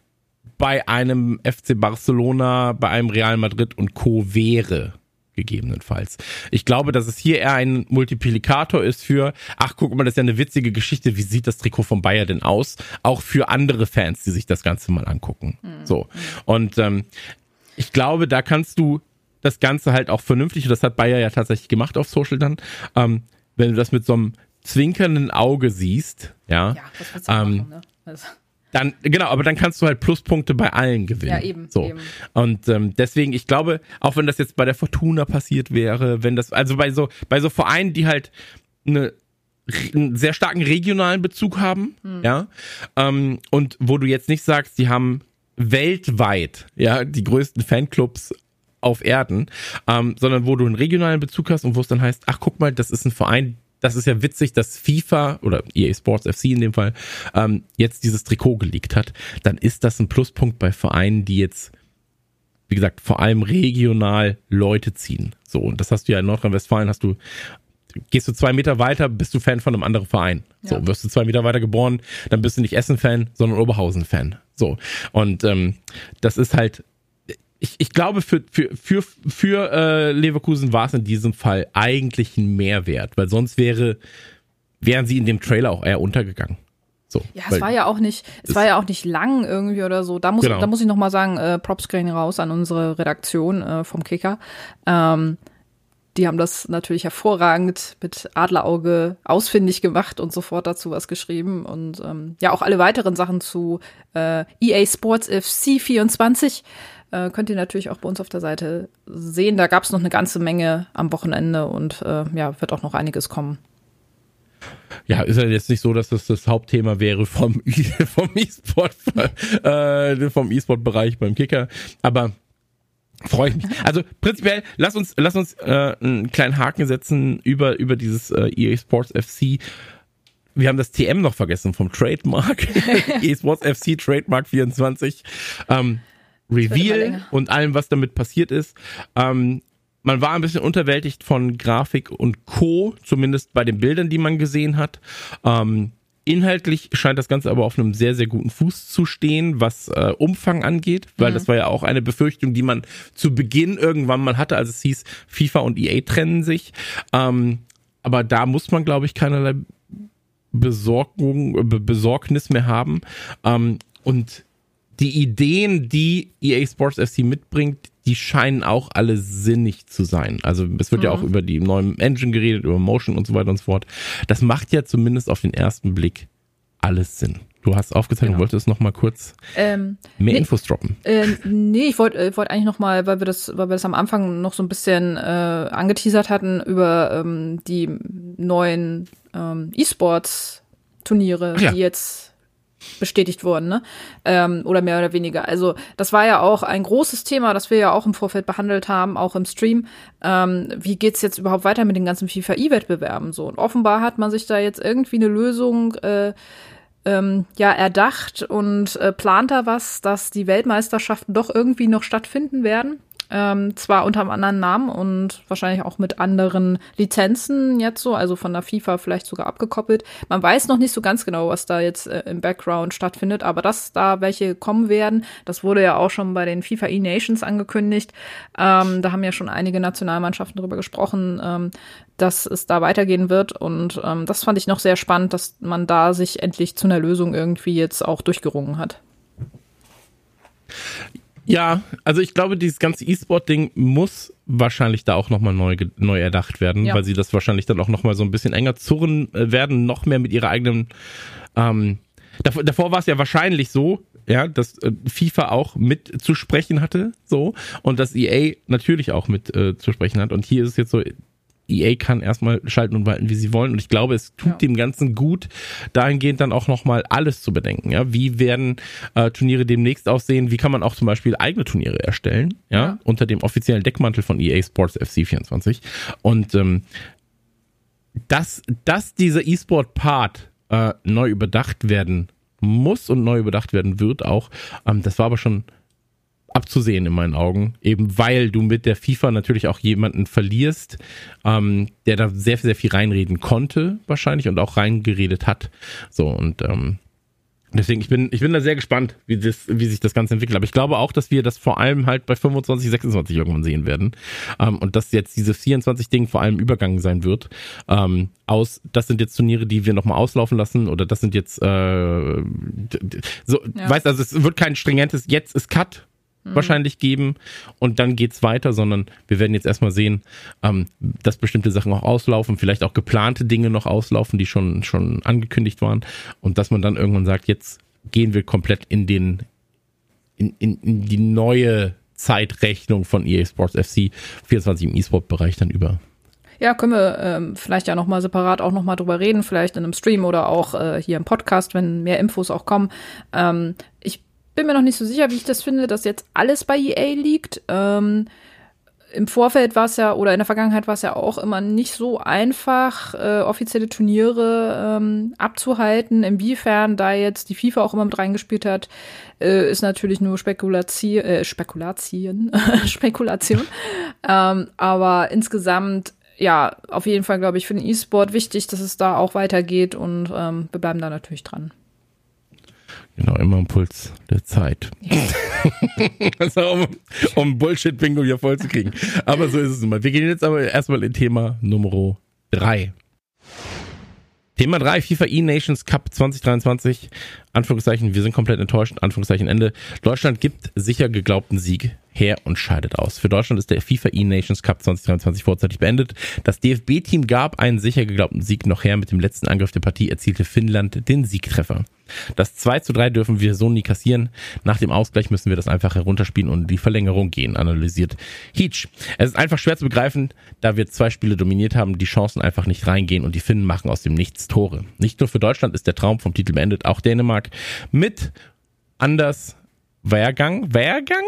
bei einem FC Barcelona, bei einem Real Madrid und Co. wäre gegebenenfalls. Ich glaube, dass es hier eher ein Multiplikator ist für, ach guck mal, das ist ja eine witzige Geschichte, wie sieht das Trikot von Bayer denn aus? Auch für andere Fans, die sich das Ganze mal angucken. Mhm. So. Und ähm, ich glaube, da kannst du das Ganze halt auch vernünftig, und das hat Bayer ja tatsächlich gemacht auf Social dann, ähm, wenn du das mit so einem zwinkernden Auge siehst, ja, ja das ähm, machen, ne? also. Dann, genau, aber dann kannst du halt Pluspunkte bei allen gewinnen. Ja, eben. So. eben. Und ähm, deswegen, ich glaube, auch wenn das jetzt bei der Fortuna passiert wäre, wenn das, also bei so, bei so Vereinen, die halt eine einen sehr starken regionalen Bezug haben, ja, ähm, und wo du jetzt nicht sagst, die haben weltweit, ja, die größten Fanclubs auf Erden, ähm, sondern wo du einen regionalen Bezug hast und wo es dann heißt, ach guck mal, das ist ein Verein, das ist ja witzig, dass FIFA oder EA Sports FC in dem Fall ähm, jetzt dieses Trikot geleakt hat, dann ist das ein Pluspunkt bei Vereinen, die jetzt wie gesagt, vor allem regional Leute ziehen. So, und das hast du ja in Nordrhein-Westfalen, hast du, gehst du zwei Meter weiter, bist du Fan von einem anderen Verein. So, Ja. wirst du zwei Meter weiter geboren, dann bist du nicht Essen-Fan, sondern Oberhausen-Fan. So. Und ähm, das ist halt, ich, ich glaube, für, für, für, für äh, Leverkusen war es in diesem Fall eigentlich ein Mehrwert, weil sonst wäre, wären sie in dem Trailer auch eher untergegangen. So, Ja, es war ja auch nicht, es war ja auch nicht lang irgendwie oder so. Da muss, Genau. da muss ich noch mal sagen, äh, Props gehen raus an unsere Redaktion äh, vom Kicker. Ähm, die haben das natürlich hervorragend mit Adlerauge ausfindig gemacht und sofort dazu was geschrieben. Und ähm, ja, auch alle weiteren Sachen zu äh, EA Sports FC 24 äh, könnt ihr natürlich auch bei uns auf der Seite sehen. Da gab es noch eine ganze Menge am Wochenende und äh, ja, wird auch noch einiges kommen. Ja, ist ja jetzt nicht so, dass das das Hauptthema wäre vom, (laughs) vom E-Sport, äh, vom E-Sport-Bereich beim Kicker. Aber freue ich mich. Also prinzipiell, lass uns, lass uns äh, einen kleinen Haken setzen über, über dieses äh, EA Sports FC. Wir haben das TM noch vergessen vom Trademark. (laughs) EA Sports FC Trademark 24. Ähm, Reveal und allem, was damit passiert ist. Ähm, man war ein bisschen unterwältigt von Grafik und Co., zumindest bei den Bildern, die man gesehen hat. Ähm, inhaltlich scheint das Ganze aber auf einem sehr, sehr guten Fuß zu stehen, was äh, Umfang angeht, weil das war ja auch eine Befürchtung, die man zu Beginn irgendwann mal hatte, als es hieß, FIFA und EA trennen sich. Ähm, aber da muss man, glaube ich, keinerlei Besorgung, Be- Besorgnis mehr haben. Ähm, und die Ideen, die EA Sports FC mitbringt, die scheinen auch alle sinnig zu sein. Also es wird ja auch über die neuen Engine geredet, über Motion und so weiter und so fort. Das macht ja zumindest auf den ersten Blick alles Sinn. Du hast aufgezeichnet, Genau. wolltest noch mal kurz Ähm, mehr Nee. Infos droppen. Äh, nee, ich wollte wollt eigentlich noch mal, weil wir das, weil wir das am Anfang noch so ein bisschen äh, angeteasert hatten über ähm, die neuen ähm, E-Sports-Turniere, ja. die jetzt bestätigt wurden, ne? Ähm, oder mehr oder weniger. Also das war ja auch ein großes Thema, das wir ja auch im Vorfeld behandelt haben, auch im Stream. Ähm, wie geht's jetzt überhaupt weiter mit den ganzen FIFA-E-Wettbewerben so? Und offenbar hat man sich da jetzt irgendwie eine Lösung äh, ähm, ja erdacht und äh, plant da was, dass die Weltmeisterschaften doch irgendwie noch stattfinden werden. Ähm, zwar unter einem anderen Namen und wahrscheinlich auch mit anderen Lizenzen jetzt so, also von der FIFA vielleicht sogar abgekoppelt. Man weiß noch nicht so ganz genau, was da jetzt äh, im Background stattfindet, aber dass da welche kommen werden, das wurde ja auch schon bei den FIFA E-Nations angekündigt. Ähm, da haben ja schon einige Nationalmannschaften drüber gesprochen, ähm, dass es da weitergehen wird. Und ähm, das fand ich noch sehr spannend, dass man da sich endlich zu einer Lösung irgendwie jetzt auch durchgerungen hat. Ja, also ich glaube, dieses ganze E-Sport-Ding muss wahrscheinlich da auch nochmal neu, neu erdacht werden, Ja. weil sie das wahrscheinlich dann auch nochmal so ein bisschen enger zurren äh, werden, noch mehr mit ihrer eigenen. Ähm, davor, davor war es ja wahrscheinlich so, ja, dass äh, FIFA auch mit zu sprechen hatte, so, und dass EA natürlich auch mit äh, zu sprechen hat. Und hier ist es jetzt so, EA kann erstmal schalten und walten, wie sie wollen. Und ich glaube, es tut Ja. dem Ganzen gut, dahingehend dann auch nochmal alles zu bedenken. Ja, wie werden äh, Turniere demnächst aussehen? Wie kann man auch zum Beispiel eigene Turniere erstellen? Ja, Ja. unter dem offiziellen Deckmantel von EA Sports FC 24. Und ähm, dass, dass dieser E-Sport-Part äh, neu überdacht werden muss und neu überdacht werden wird auch, ähm, das war aber schon abzusehen in meinen Augen, eben weil du mit der FIFA natürlich auch jemanden verlierst, ähm, der da sehr, sehr viel reinreden konnte wahrscheinlich und auch reingeredet hat. So und ähm, deswegen, ich bin, ich bin da sehr gespannt, wie, das, wie sich das Ganze entwickelt. Aber ich glaube auch, dass wir das vor allem halt bei 25, 26 irgendwann sehen werden. Ähm, und dass jetzt dieses 24-Ding vor allem Übergang sein wird. Ähm, aus, das sind jetzt Turniere, die wir nochmal auslaufen lassen oder das sind jetzt äh, so, Ja. weißt also es wird kein stringentes Jetzt ist Cut wahrscheinlich geben und dann geht's weiter, sondern wir werden jetzt erstmal sehen, ähm, dass bestimmte Sachen auch auslaufen, vielleicht auch geplante Dinge noch auslaufen, die schon, schon angekündigt waren und dass man dann irgendwann sagt, jetzt gehen wir komplett in den, in, in, in die neue Zeitrechnung von EA Sports FC 24 im E-Sport-Bereich dann über. Ja, können wir ähm, vielleicht ja nochmal separat auch nochmal drüber reden, vielleicht in einem Stream oder auch äh, hier im Podcast, wenn mehr Infos auch kommen. Ähm, ich bin mir noch nicht so sicher, wie ich das finde, dass jetzt alles bei EA liegt. Ähm, im Vorfeld war es ja, oder in der Vergangenheit war es ja auch immer nicht so einfach, äh, offizielle Turniere ähm, abzuhalten. Inwiefern da jetzt die FIFA auch immer mit reingespielt hat, äh, ist natürlich nur Spekulation, äh, Spekulation, (laughs) Spekulation. ähm, aber insgesamt, ja, auf jeden Fall, glaube ich, für den E-Sport wichtig, dass es da auch weitergeht und ähm, wir bleiben da natürlich dran. Genau, immer am Puls der Zeit. (laughs) Also, um, um Bullshit-Bingo hier voll zu kriegen. Aber so ist es nun mal. Wir gehen jetzt aber erstmal in Thema Nummer drei. Thema 3, FIFA E-Nations Cup 2023. Anführungszeichen, wir sind komplett enttäuscht. Anführungszeichen Ende. Deutschland gibt sicher geglaubten Sieg her und scheidet aus. Für Deutschland ist der FIFA E-Nations Cup 2023 vorzeitig beendet. Das DFB-Team gab einen sicher geglaubten Sieg noch her. Mit dem letzten Angriff der Partie erzielte Finnland den Siegtreffer. Das 2 zu 3 dürfen wir so nie kassieren. Nach dem Ausgleich müssen wir das einfach herunterspielen und in die Verlängerung gehen, analysiert Heach. Es ist einfach schwer zu begreifen, da wir zwei Spiele dominiert haben, die Chancen einfach nicht reingehen und die Finnen machen aus dem Nichts Tore. Nicht nur für Deutschland ist der Traum vom Titel beendet, auch Dänemark mit Anders Wehrgang. Wehrgang?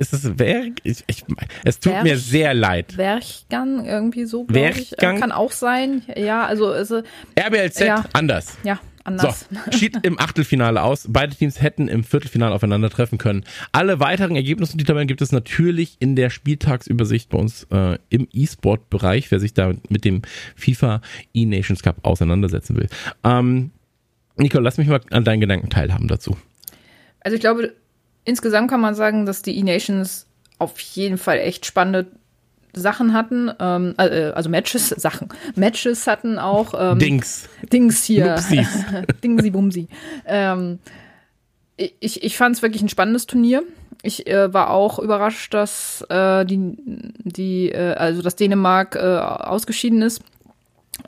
Ist es Wer? Ich, ich, es tut Werch, mir sehr leid. Werchgang irgendwie so, glaube ich. Kann auch sein. Ja, also, also RBLZ ja. anders. Ja, anders. So, schied im Achtelfinale aus. Beide Teams hätten im Viertelfinale aufeinandertreffen können. Alle weiteren Ergebnisse und die Tabellen gibt es natürlich in der Spieltagsübersicht bei uns äh, im E-Sport-Bereich, wer sich da mit dem FIFA E-Nations Cup auseinandersetzen will. Ähm, Nicole, lass mich mal an deinen Gedanken teilhaben dazu. Also ich glaube, insgesamt kann man sagen, dass die E-Nations auf jeden Fall echt spannende Sachen hatten, ähm, äh, also Matches, (laughs) Sachen, Matches hatten auch. Ähm, Dings. Dings hier. (laughs) Dingsi Bumsi. Ähm, ich ich fand es wirklich ein spannendes Turnier. Ich äh, war auch überrascht, dass äh, die, die äh, also dass Dänemark äh, ausgeschieden ist,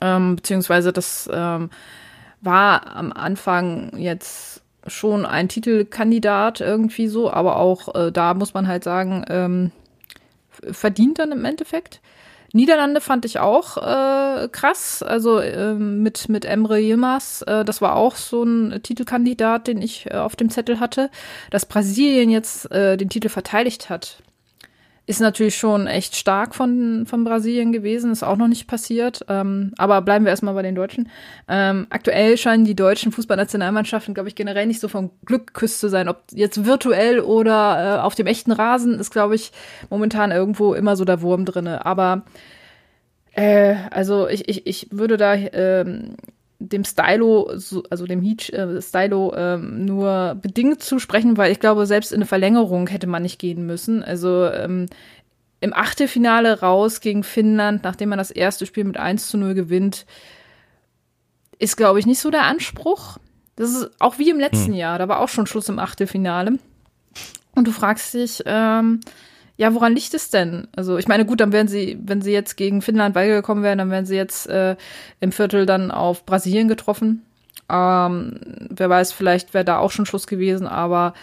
ähm, beziehungsweise das ähm, war am Anfang jetzt schon ein Titelkandidat irgendwie so, aber auch äh, da muss man halt sagen, ähm, verdient dann im Endeffekt. Niederlande fand ich auch äh, krass, also äh, mit, mit Emre Yilmaz, äh, das war auch so ein Titelkandidat, den ich äh, auf dem Zettel hatte. Dass Brasilien jetzt äh, den Titel verteidigt hat, ist natürlich schon echt stark von, von Brasilien gewesen, ist auch noch nicht passiert. Ähm, aber bleiben wir erstmal bei den Deutschen. Ähm, aktuell scheinen die deutschen Fußballnationalmannschaften, glaube ich, generell nicht so vom Glück geküsst zu sein. Ob jetzt virtuell oder äh, auf dem echten Rasen, ist, glaube ich, momentan irgendwo immer so der Wurm drinne. Aber äh, also ich, ich, ich würde da ähm, dem Stylo, also dem Heat äh, Stylo ähm, nur bedingt zusprechen, weil ich glaube, selbst in eine Verlängerung hätte man nicht gehen müssen. Also ähm, im Achtelfinale raus gegen Finnland, nachdem man das erste Spiel mit 1 zu 0 gewinnt, ist, glaube ich, nicht so der Anspruch. Das ist auch wie im letzten hm. Jahr, da war auch schon Schluss im Achtelfinale. Und du fragst dich, ähm, ja, woran liegt es denn? Also ich meine, gut, dann wären sie, wenn sie jetzt gegen Finnland weitergekommen wären, dann wären sie jetzt äh, im Viertel dann auf Brasilien getroffen. Ähm, wer weiß, vielleicht wäre da auch schon Schluss gewesen, aber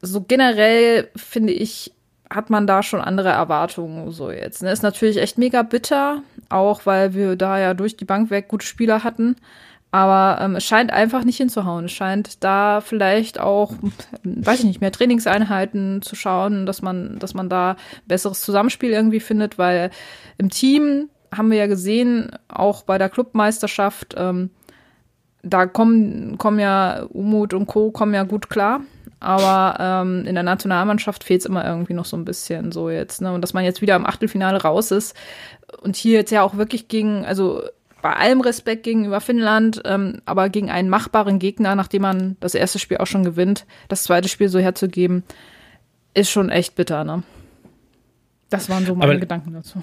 so generell finde ich, hat man da schon andere Erwartungen so jetzt. Ne? Ist natürlich echt mega bitter, auch weil wir da ja durch die Bank weg gute Spieler hatten. Aber ähm, es scheint einfach nicht hinzuhauen. Es scheint da vielleicht auch, weiß ich nicht, mehr Trainingseinheiten zu schauen, dass man, dass man da besseres Zusammenspiel irgendwie findet, weil im Team haben wir ja gesehen, auch bei der Clubmeisterschaft, ähm, da kommen, kommen ja Umut und Co. kommen ja gut klar. Aber ähm, in der Nationalmannschaft fehlt es immer irgendwie noch so ein bisschen so jetzt. Ne? Und dass man jetzt wieder im Achtelfinale raus ist und hier jetzt ja auch wirklich gegen, also bei allem Respekt gegenüber Finnland, ähm, aber gegen einen machbaren Gegner, nachdem man das erste Spiel auch schon gewinnt, das zweite Spiel so herzugeben, ist schon echt bitter, ne? Das waren so meine aber, Gedanken dazu.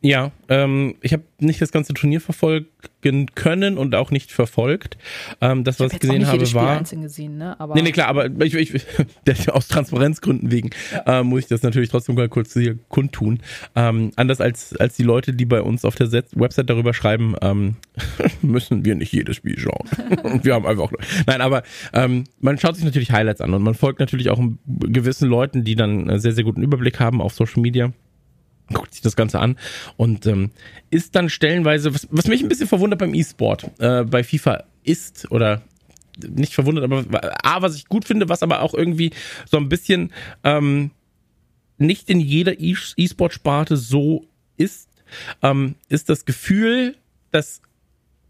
Ja, ähm, ich habe nicht das ganze Turnier verfolgen können und auch nicht verfolgt. Ähm, das, was ich, ich gesehen habe, Spiel war. einzeln gesehen, ne? Aber nee, nee, klar, aber ich, ich, (laughs) aus Transparenzgründen wegen ja. äh, muss ich das natürlich trotzdem mal kurz hier kundtun. Ähm, anders als, als die Leute, die bei uns auf der Website darüber schreiben, ähm, (laughs) müssen wir nicht jedes Spiel schauen. (laughs) und wir haben einfach. Nein, aber ähm, man schaut sich natürlich Highlights an und man folgt natürlich auch gewissen Leuten, die dann sehr, sehr guten Überblick haben auf Social Media (laughs) guckt sich das Ganze an. Und ähm, ist dann stellenweise, was, was mich ein bisschen verwundert beim E-Sport, äh, bei FIFA ist oder nicht verwundert, aber A, was ich gut finde, was aber auch irgendwie so ein bisschen ähm, nicht in jeder E-Sport-Sparte so ist, ähm, ist das Gefühl, dass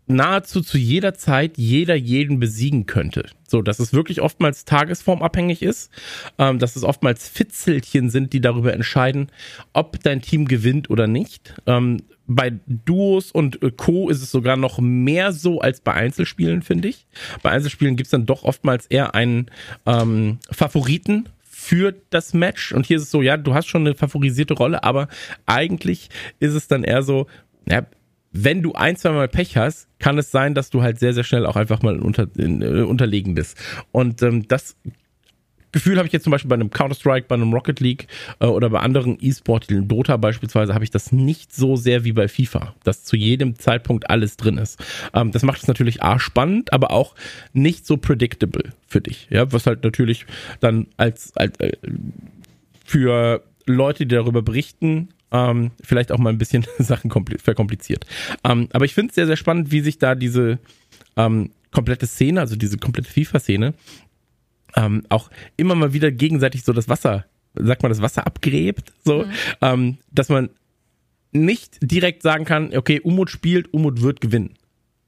nahezu zu jeder Zeit jeder jeden besiegen könnte. So, dass es wirklich oftmals tagesformabhängig ist, ähm, dass es oftmals Fitzelchen sind, die darüber entscheiden, ob dein Team gewinnt oder nicht. Ähm, bei Duos und äh, Co. ist es sogar noch mehr so als bei Einzelspielen, finde ich. Bei Einzelspielen gibt es dann doch oftmals eher einen ähm, Favoriten für das Match. Und hier ist es so, ja, du hast schon eine favorisierte Rolle, aber eigentlich ist es dann eher so, ja, wenn du ein, zwei Mal Pech hast, kann es sein, dass du halt sehr, sehr schnell auch einfach mal unter, in, äh, unterlegen bist. Und ähm, das Gefühl habe ich jetzt zum Beispiel bei einem Counter-Strike, bei einem Rocket League äh, oder bei anderen E-Sport-Titeln, Dota beispielsweise, habe ich das nicht so sehr wie bei FIFA, dass zu jedem Zeitpunkt alles drin ist. Ähm, das macht es natürlich A spannend, aber auch nicht so predictable für dich. Ja, was halt natürlich dann als, als äh, für Leute, die darüber berichten, ähm, vielleicht auch mal ein bisschen (laughs) Sachen verkompliziert. Ähm, aber ich finde es sehr, sehr spannend, wie sich da diese ähm, komplette Szene, also diese komplette FIFA-Szene, ähm, auch immer mal wieder gegenseitig so das Wasser, sagt man, das Wasser abgräbt, so, mhm. ähm, dass man nicht direkt sagen kann, okay, Umut spielt, Umut wird gewinnen.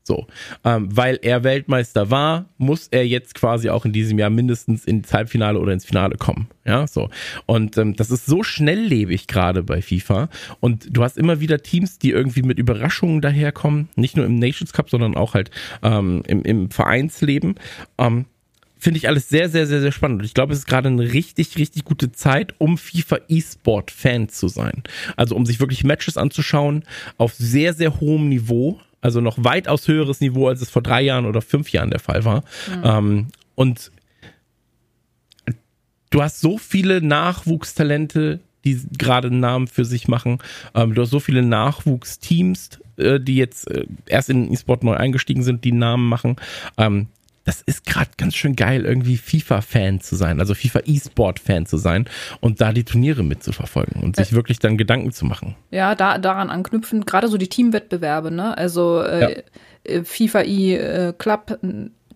So, ähm, weil er Weltmeister war, muss er jetzt quasi auch in diesem Jahr mindestens ins Halbfinale oder ins Finale kommen. Ja, so. Und ähm, das ist so schnelllebig gerade bei FIFA. Und du hast immer wieder Teams, die irgendwie mit Überraschungen daherkommen, nicht nur im Nations Cup, sondern auch halt ähm, im, im Vereinsleben. Ähm, Finde ich alles sehr, sehr, sehr, sehr spannend. Und ich glaube, es ist gerade eine richtig, richtig gute Zeit, um FIFA E-Sport-Fan zu sein. Also um sich wirklich Matches anzuschauen auf sehr, sehr hohem Niveau also noch weitaus höheres Niveau, als es vor drei Jahren oder fünf Jahren der Fall war. Mhm. Ähm, und du hast so viele Nachwuchstalente, die gerade einen Namen für sich machen. Ähm, du hast so viele Nachwuchsteams, äh, die jetzt äh, erst in den E-Sport neu eingestiegen sind, die Namen machen. Ähm, das ist gerade ganz schön geil, irgendwie FIFA-Fan zu sein, also FIFA E-Sport-Fan zu sein und da die Turniere mitzuverfolgen und sich wirklich dann Gedanken zu machen. Ja, da, daran anknüpfen, gerade so die Teamwettbewerbe, ne? Also äh, ja. Äh, FIFA E-Club äh,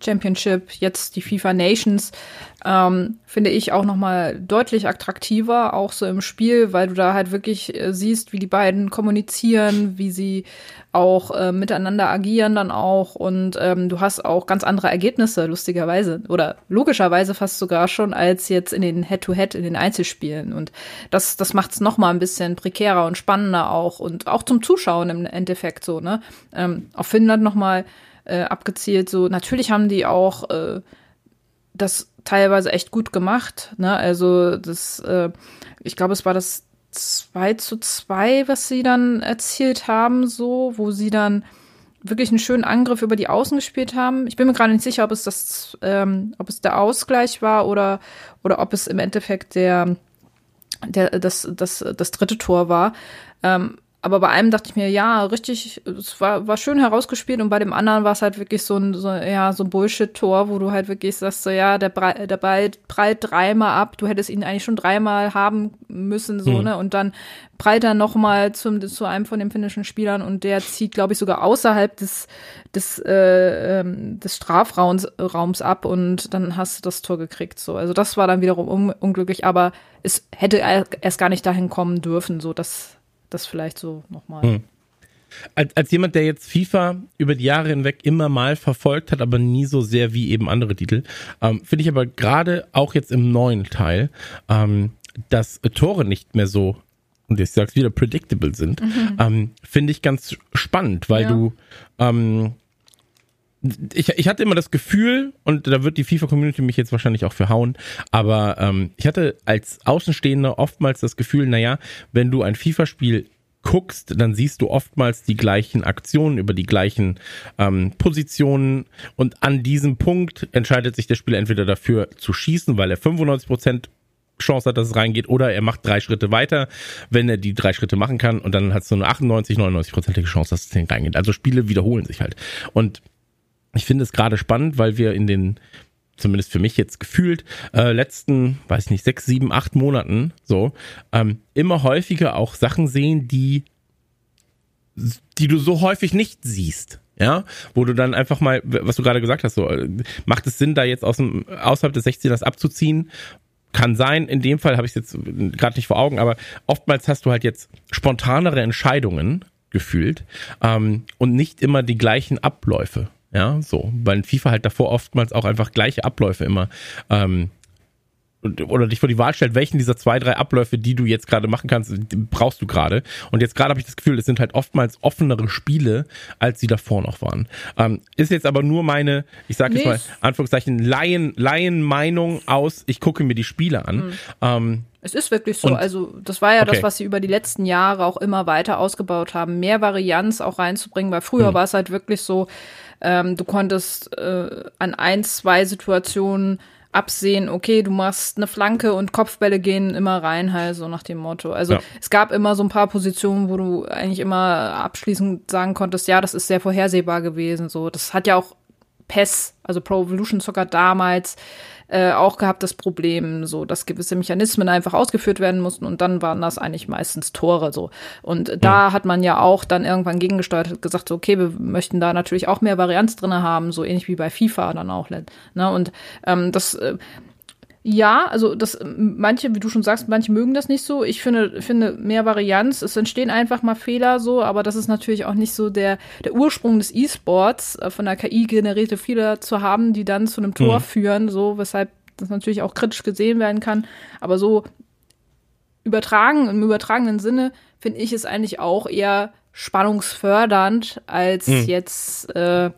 Championship, jetzt die FIFA Nations, ähm, finde ich auch nochmal deutlich attraktiver, auch so im Spiel, weil du da halt wirklich äh, siehst, wie die beiden kommunizieren, wie sie auch äh, miteinander agieren dann auch und ähm, du hast auch ganz andere Ergebnisse, lustigerweise oder logischerweise fast sogar schon als jetzt in den Head-to-Head, -Head, in den Einzelspielen und das, das macht es nochmal ein bisschen prekärer und spannender auch und auch zum Zuschauen im Endeffekt so, ne? Ähm, auf Finnland nochmal äh, abgezielt, so natürlich haben die auch äh, das teilweise echt gut gemacht, ne? Also das, äh, ich glaube, es war das 2 zu 2, was sie dann erzielt haben, so, wo sie dann wirklich einen schönen Angriff über die Außen gespielt haben. Ich bin mir gerade nicht sicher, ob es das, ähm, ob es der Ausgleich war oder, oder ob es im Endeffekt der, der, das, das, das dritte Tor war. Ähm, aber bei einem dachte ich mir, ja, richtig, es war, war schön herausgespielt und bei dem anderen war es halt wirklich so ein, so, ja, so ein Bullshit-Tor, wo du halt wirklich sagst, so, ja, der, Brei, der Ball prallt dreimal ab, du hättest ihn eigentlich schon dreimal haben müssen, so, mhm. ne, und dann prallt er nochmal zum, zu einem von den finnischen Spielern und der zieht, glaube ich, sogar außerhalb des, des, äh, ähm, des Strafraums Raums ab und dann hast du das Tor gekriegt, so. Also das war dann wiederum un unglücklich, aber es hätte erst gar nicht dahin kommen dürfen, so, dass das vielleicht so nochmal. Hm. Als, als jemand, der jetzt FIFA über die Jahre hinweg immer mal verfolgt hat, aber nie so sehr wie eben andere Titel, ähm, finde ich aber gerade auch jetzt im neuen Teil, ähm, dass Tore nicht mehr so und jetzt sagst wieder predictable sind, mhm. ähm, finde ich ganz spannend, weil ja. du ähm, ich, ich hatte immer das Gefühl, und da wird die FIFA-Community mich jetzt wahrscheinlich auch verhauen, aber ähm, ich hatte als Außenstehender oftmals das Gefühl, naja, wenn du ein FIFA-Spiel guckst, dann siehst du oftmals die gleichen Aktionen über die gleichen ähm, Positionen und an diesem Punkt entscheidet sich der Spieler entweder dafür zu schießen, weil er 95% Chance hat, dass es reingeht, oder er macht drei Schritte weiter, wenn er die drei Schritte machen kann und dann hat es so eine 98, 99-prozentige Chance, dass es reingeht. Also Spiele wiederholen sich halt. Und ich finde es gerade spannend, weil wir in den zumindest für mich jetzt gefühlt, äh, letzten, weiß ich nicht, sechs, sieben, acht Monaten so, ähm, immer häufiger auch Sachen sehen, die, die du so häufig nicht siehst. Ja, wo du dann einfach mal, was du gerade gesagt hast, so, äh, macht es Sinn, da jetzt aus dem, außerhalb des 16ers abzuziehen? Kann sein, in dem Fall habe ich es jetzt gerade nicht vor Augen, aber oftmals hast du halt jetzt spontanere Entscheidungen gefühlt ähm, und nicht immer die gleichen Abläufe. Ja, so. Weil in FIFA halt davor oftmals auch einfach gleiche Abläufe immer ähm, oder dich vor die Wahl stellt, welchen dieser zwei, drei Abläufe, die du jetzt gerade machen kannst, brauchst du gerade. Und jetzt gerade habe ich das Gefühl, es sind halt oftmals offenere Spiele, als sie davor noch waren. Ähm, ist jetzt aber nur meine, ich sage jetzt mal, Anführungszeichen, Laien, Laien-Meinung aus, ich gucke mir die Spiele an. Mhm. Ähm, es ist wirklich so. Und, also, das war ja okay. das, was sie über die letzten Jahre auch immer weiter ausgebaut haben, mehr Varianz auch reinzubringen, weil früher mhm. war es halt wirklich so, ähm, du konntest äh, an ein, zwei Situationen absehen, okay, du machst eine Flanke und Kopfbälle gehen immer rein, halt so nach dem Motto. Also ja. es gab immer so ein paar Positionen, wo du eigentlich immer abschließend sagen konntest, ja, das ist sehr vorhersehbar gewesen. So, das hat ja auch PES, also Pro Evolution Soccer damals äh, auch gehabt das Problem, so dass gewisse Mechanismen einfach ausgeführt werden mussten und dann waren das eigentlich meistens Tore so. Und mhm. da hat man ja auch dann irgendwann gegengesteuert und gesagt, so, okay, wir möchten da natürlich auch mehr Varianz drin haben, so ähnlich wie bei FIFA dann auch. Ne? Und ähm, das äh, ja, also das manche, wie du schon sagst, manche mögen das nicht so. Ich finde finde mehr Varianz. Es entstehen einfach mal Fehler so, aber das ist natürlich auch nicht so der der Ursprung des E-Sports äh, von der KI generierte Fehler zu haben, die dann zu einem Tor mhm. führen, so weshalb das natürlich auch kritisch gesehen werden kann. Aber so übertragen im übertragenen Sinne finde ich es eigentlich auch eher spannungsfördernd als mhm. jetzt äh,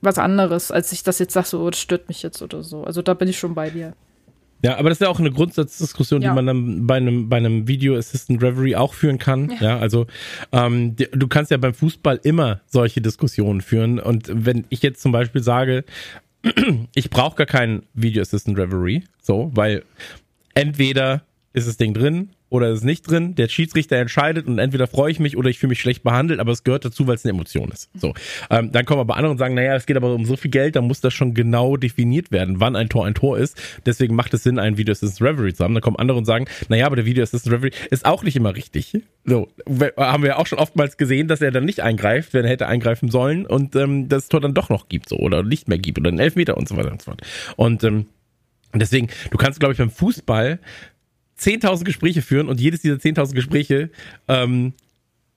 was anderes, als ich das jetzt sage, so das stört mich jetzt oder so. Also da bin ich schon bei dir. Ja, aber das ist ja auch eine Grundsatzdiskussion, ja. die man dann bei einem, bei einem Video Assistant Reverie auch führen kann. Ja, ja also ähm, du kannst ja beim Fußball immer solche Diskussionen führen. Und wenn ich jetzt zum Beispiel sage, (clears throat) ich brauche gar keinen Video Assistant Reverie, so, weil entweder ist das Ding drin oder ist nicht drin. Der Schiedsrichter entscheidet und entweder freue ich mich oder ich fühle mich schlecht behandelt, aber es gehört dazu, weil es eine Emotion ist. So, ähm, dann kommen aber andere und sagen, naja, es geht aber um so viel Geld, da muss das schon genau definiert werden, wann ein Tor ein Tor ist. Deswegen macht es Sinn, ein Video Assistant Reverie zu haben. Dann kommen andere und sagen, naja, aber der Video Assistant Reverie ist auch nicht immer richtig. So, haben wir auch schon oftmals gesehen, dass er dann nicht eingreift, wenn er hätte eingreifen sollen und ähm, das Tor dann doch noch gibt, so oder nicht mehr gibt oder einen Elfmeter und so weiter und so fort. Und ähm, Deswegen, du kannst, glaube ich, beim Fußball 10.000 Gespräche führen und jedes dieser 10.000 Gespräche ähm,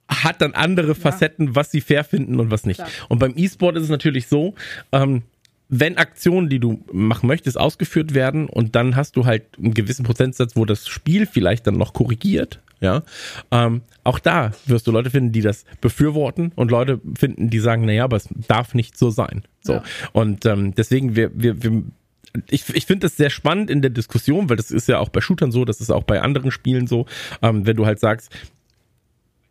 hat dann andere Facetten, ja. was sie fair finden und was nicht. Klar. Und beim E-Sport ist es natürlich so, ähm, wenn Aktionen, die du machen möchtest, ausgeführt werden und dann hast du halt einen gewissen Prozentsatz, wo das Spiel vielleicht dann noch korrigiert, ja, ähm, auch da wirst du Leute finden, die das befürworten und Leute finden, die sagen, naja, aber es darf nicht so sein. So. Ja. Und ähm, deswegen, wir, wir, wir ich, ich finde das sehr spannend in der Diskussion, weil das ist ja auch bei Shootern so, das ist auch bei anderen Spielen so, ähm, wenn du halt sagst,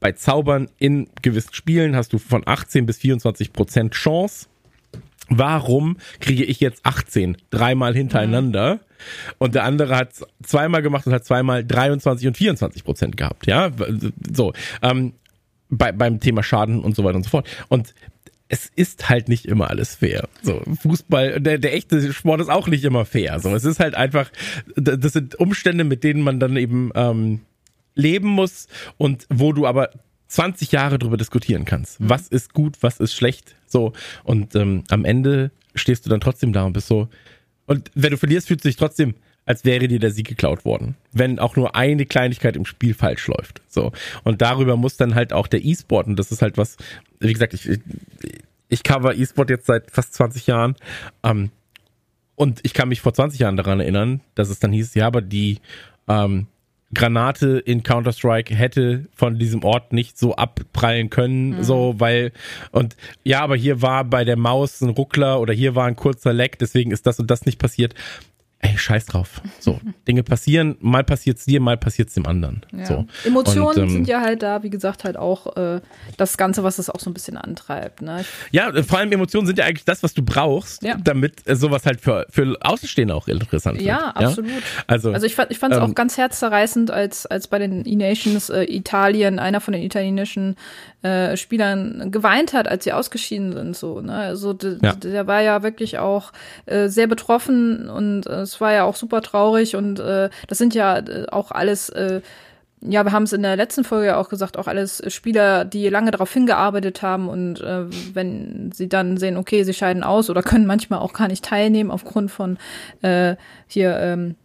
bei Zaubern in gewissen Spielen hast du von 18 bis 24 Prozent Chance. Warum kriege ich jetzt 18 dreimal hintereinander? Mhm. Und der andere hat zweimal gemacht und hat zweimal 23 und 24 Prozent gehabt, ja, so ähm, bei, beim Thema Schaden und so weiter und so fort. Und es ist halt nicht immer alles fair. So, Fußball, der, der echte Sport ist auch nicht immer fair. So, es ist halt einfach, das sind Umstände, mit denen man dann eben ähm, leben muss und wo du aber 20 Jahre drüber diskutieren kannst. Mhm. Was ist gut, was ist schlecht. So, und ähm, am Ende stehst du dann trotzdem da und bist so. Und wenn du verlierst, fühlt sich trotzdem, als wäre dir der Sieg geklaut worden. Wenn auch nur eine Kleinigkeit im Spiel falsch läuft. So. Und darüber muss dann halt auch der E-Sport, und das ist halt was, wie gesagt, ich, ich cover E-Sport jetzt seit fast 20 Jahren. Ähm, und ich kann mich vor 20 Jahren daran erinnern, dass es dann hieß, ja, aber die ähm, Granate in Counter-Strike hätte von diesem Ort nicht so abprallen können, mhm. so, weil, und ja, aber hier war bei der Maus ein Ruckler oder hier war ein kurzer Leck, deswegen ist das und das nicht passiert. Ey, scheiß drauf. So, (laughs) Dinge passieren, mal passiert's dir, mal passiert's dem anderen. Ja. So. Emotionen Und, ähm, sind ja halt da, wie gesagt, halt auch äh, das Ganze, was das auch so ein bisschen antreibt. Ne? Ja, äh, vor allem Emotionen sind ja eigentlich das, was du brauchst, Ja. damit äh, sowas halt für, für Außenstehende auch interessant wird. Ja, absolut. Also, Also ich fand ich fand es ähm, auch ganz herzzerreißend, als als bei den E-Nations äh, Italien einer von den italienischen äh, Spielern geweint hat, als sie ausgeschieden sind. So, ne? Also Ja. der war ja wirklich auch äh, sehr betroffen und äh, es war ja auch super traurig und äh, das sind ja äh, auch alles äh, ja, wir haben es in der letzten Folge ja auch gesagt, auch alles Spieler, die lange darauf hingearbeitet haben und äh, wenn sie dann sehen, okay, sie scheiden aus oder (laughs) können manchmal auch gar nicht teilnehmen aufgrund von äh, hier ähm,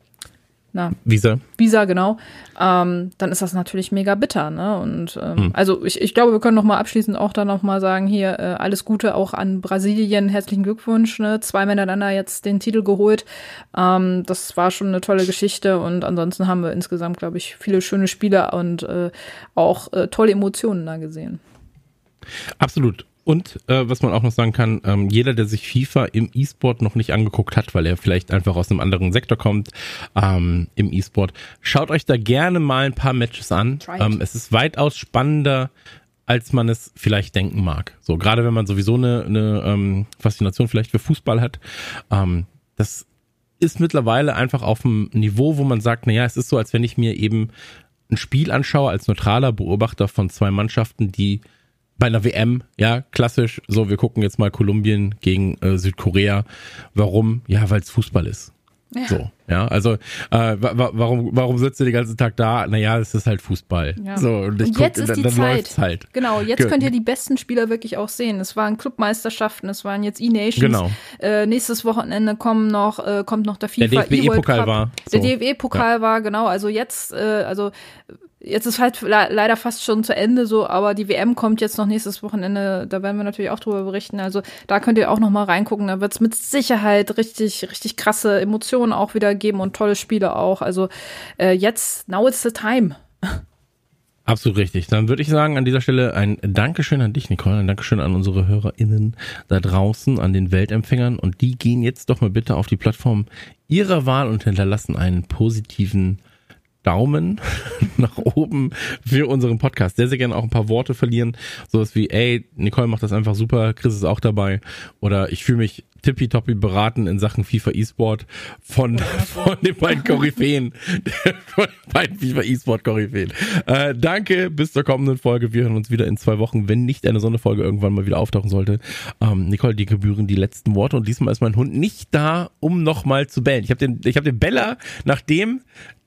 na, Visa. Visa, genau, ähm, dann ist das natürlich mega bitter, ne? Und ähm, also ich, ich glaube, wir können noch mal abschließend auch dann noch mal sagen, hier äh, alles Gute auch an Brasilien, herzlichen Glückwunsch, ne? Zwei miteinander jetzt den Titel geholt. Ähm, das war schon eine tolle Geschichte und ansonsten haben wir insgesamt, glaube ich, viele schöne Spiele und äh, auch äh, tolle Emotionen da gesehen. Absolut. Und äh, was man auch noch sagen kann, ähm, jeder, der sich FIFA im E-Sport noch nicht angeguckt hat, weil er vielleicht einfach aus einem anderen Sektor kommt ähm, im E-Sport, schaut euch da gerne mal ein paar Matches an. Ähm, es ist weitaus spannender, als man es vielleicht denken mag. So gerade wenn man sowieso eine, eine ähm, Faszination vielleicht für Fußball hat. Ähm, das ist mittlerweile einfach auf einem Niveau, wo man sagt, naja, es ist so, als wenn ich mir eben ein Spiel anschaue als neutraler Beobachter von zwei Mannschaften, die bei einer WM, ja, klassisch, so, wir gucken jetzt mal Kolumbien gegen äh, Südkorea. Warum? Ja, weil es Fußball ist. Ja. So, ja, also äh, wa wa warum, warum sitzt du den ganzen Tag da? Naja, es ist halt Fußball. Ja. So, und Und guck, jetzt ist dann, die dann Zeit. halt. Genau, jetzt Ge- könnt ihr die besten Spieler wirklich auch sehen. Es waren Clubmeisterschaften, es waren jetzt E-Nations. Genau. Äh, nächstes Wochenende kommen noch, äh, kommt noch der Der FIFA DFB-Pokal E-World Cup. war. Der So. DFB-Pokal war, genau. Also jetzt, äh, also jetzt ist halt le leider fast schon zu Ende so, aber die WM kommt jetzt noch nächstes Wochenende. Da werden wir natürlich auch drüber berichten. Also da könnt ihr auch noch mal reingucken. Da wird es mit Sicherheit richtig, richtig krasse Emotionen auch wieder geben und tolle Spiele auch. Also äh, jetzt, now it's the time. Absolut richtig. Dann würde ich sagen, an dieser Stelle ein Dankeschön an dich, Nicole, ein Dankeschön an unsere HörerInnen da draußen, an den Weltempfängern. Und die gehen jetzt doch mal bitte auf die Plattform ihrer Wahl und hinterlassen einen positiven Daumen (laughs) nach oben für unseren Podcast. Sehr, sehr gerne auch ein paar Worte verlieren. Sowas wie, ey, Nicole macht das einfach super, Chris ist auch dabei. Oder ich fühle mich tippitoppi beraten in Sachen FIFA E-Sport von, (laughs) von den beiden Koryphäen. (laughs) von den beiden FIFA E-Sport Koryphäen. Äh, danke, bis zur kommenden Folge. Wir hören uns wieder in zwei Wochen, wenn nicht eine Sonderfolge irgendwann mal wieder auftauchen sollte. Ähm, Nicole, die gebühren die letzten Worte und diesmal ist mein Hund nicht da, um nochmal zu bellen. Ich habe den, habe den Beller, nachdem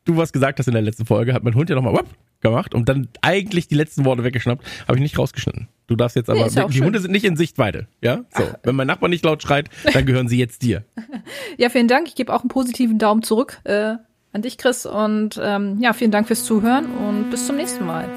du was gesagt hast in der letzten Folge, hat mein Hund ja nochmal gemacht und dann eigentlich die letzten Worte weggeschnappt. Habe ich nicht rausgeschnitten. Du darfst jetzt aber, auch die schön. Hunde sind nicht in Sichtweite, ja? So, wenn mein Nachbar nicht laut schreit, dann gehören sie jetzt dir. (laughs) Ja, vielen Dank. Ich gebe auch einen positiven Daumen zurück äh, an dich, Chris. Und ähm, ja, vielen Dank fürs Zuhören und bis zum nächsten Mal.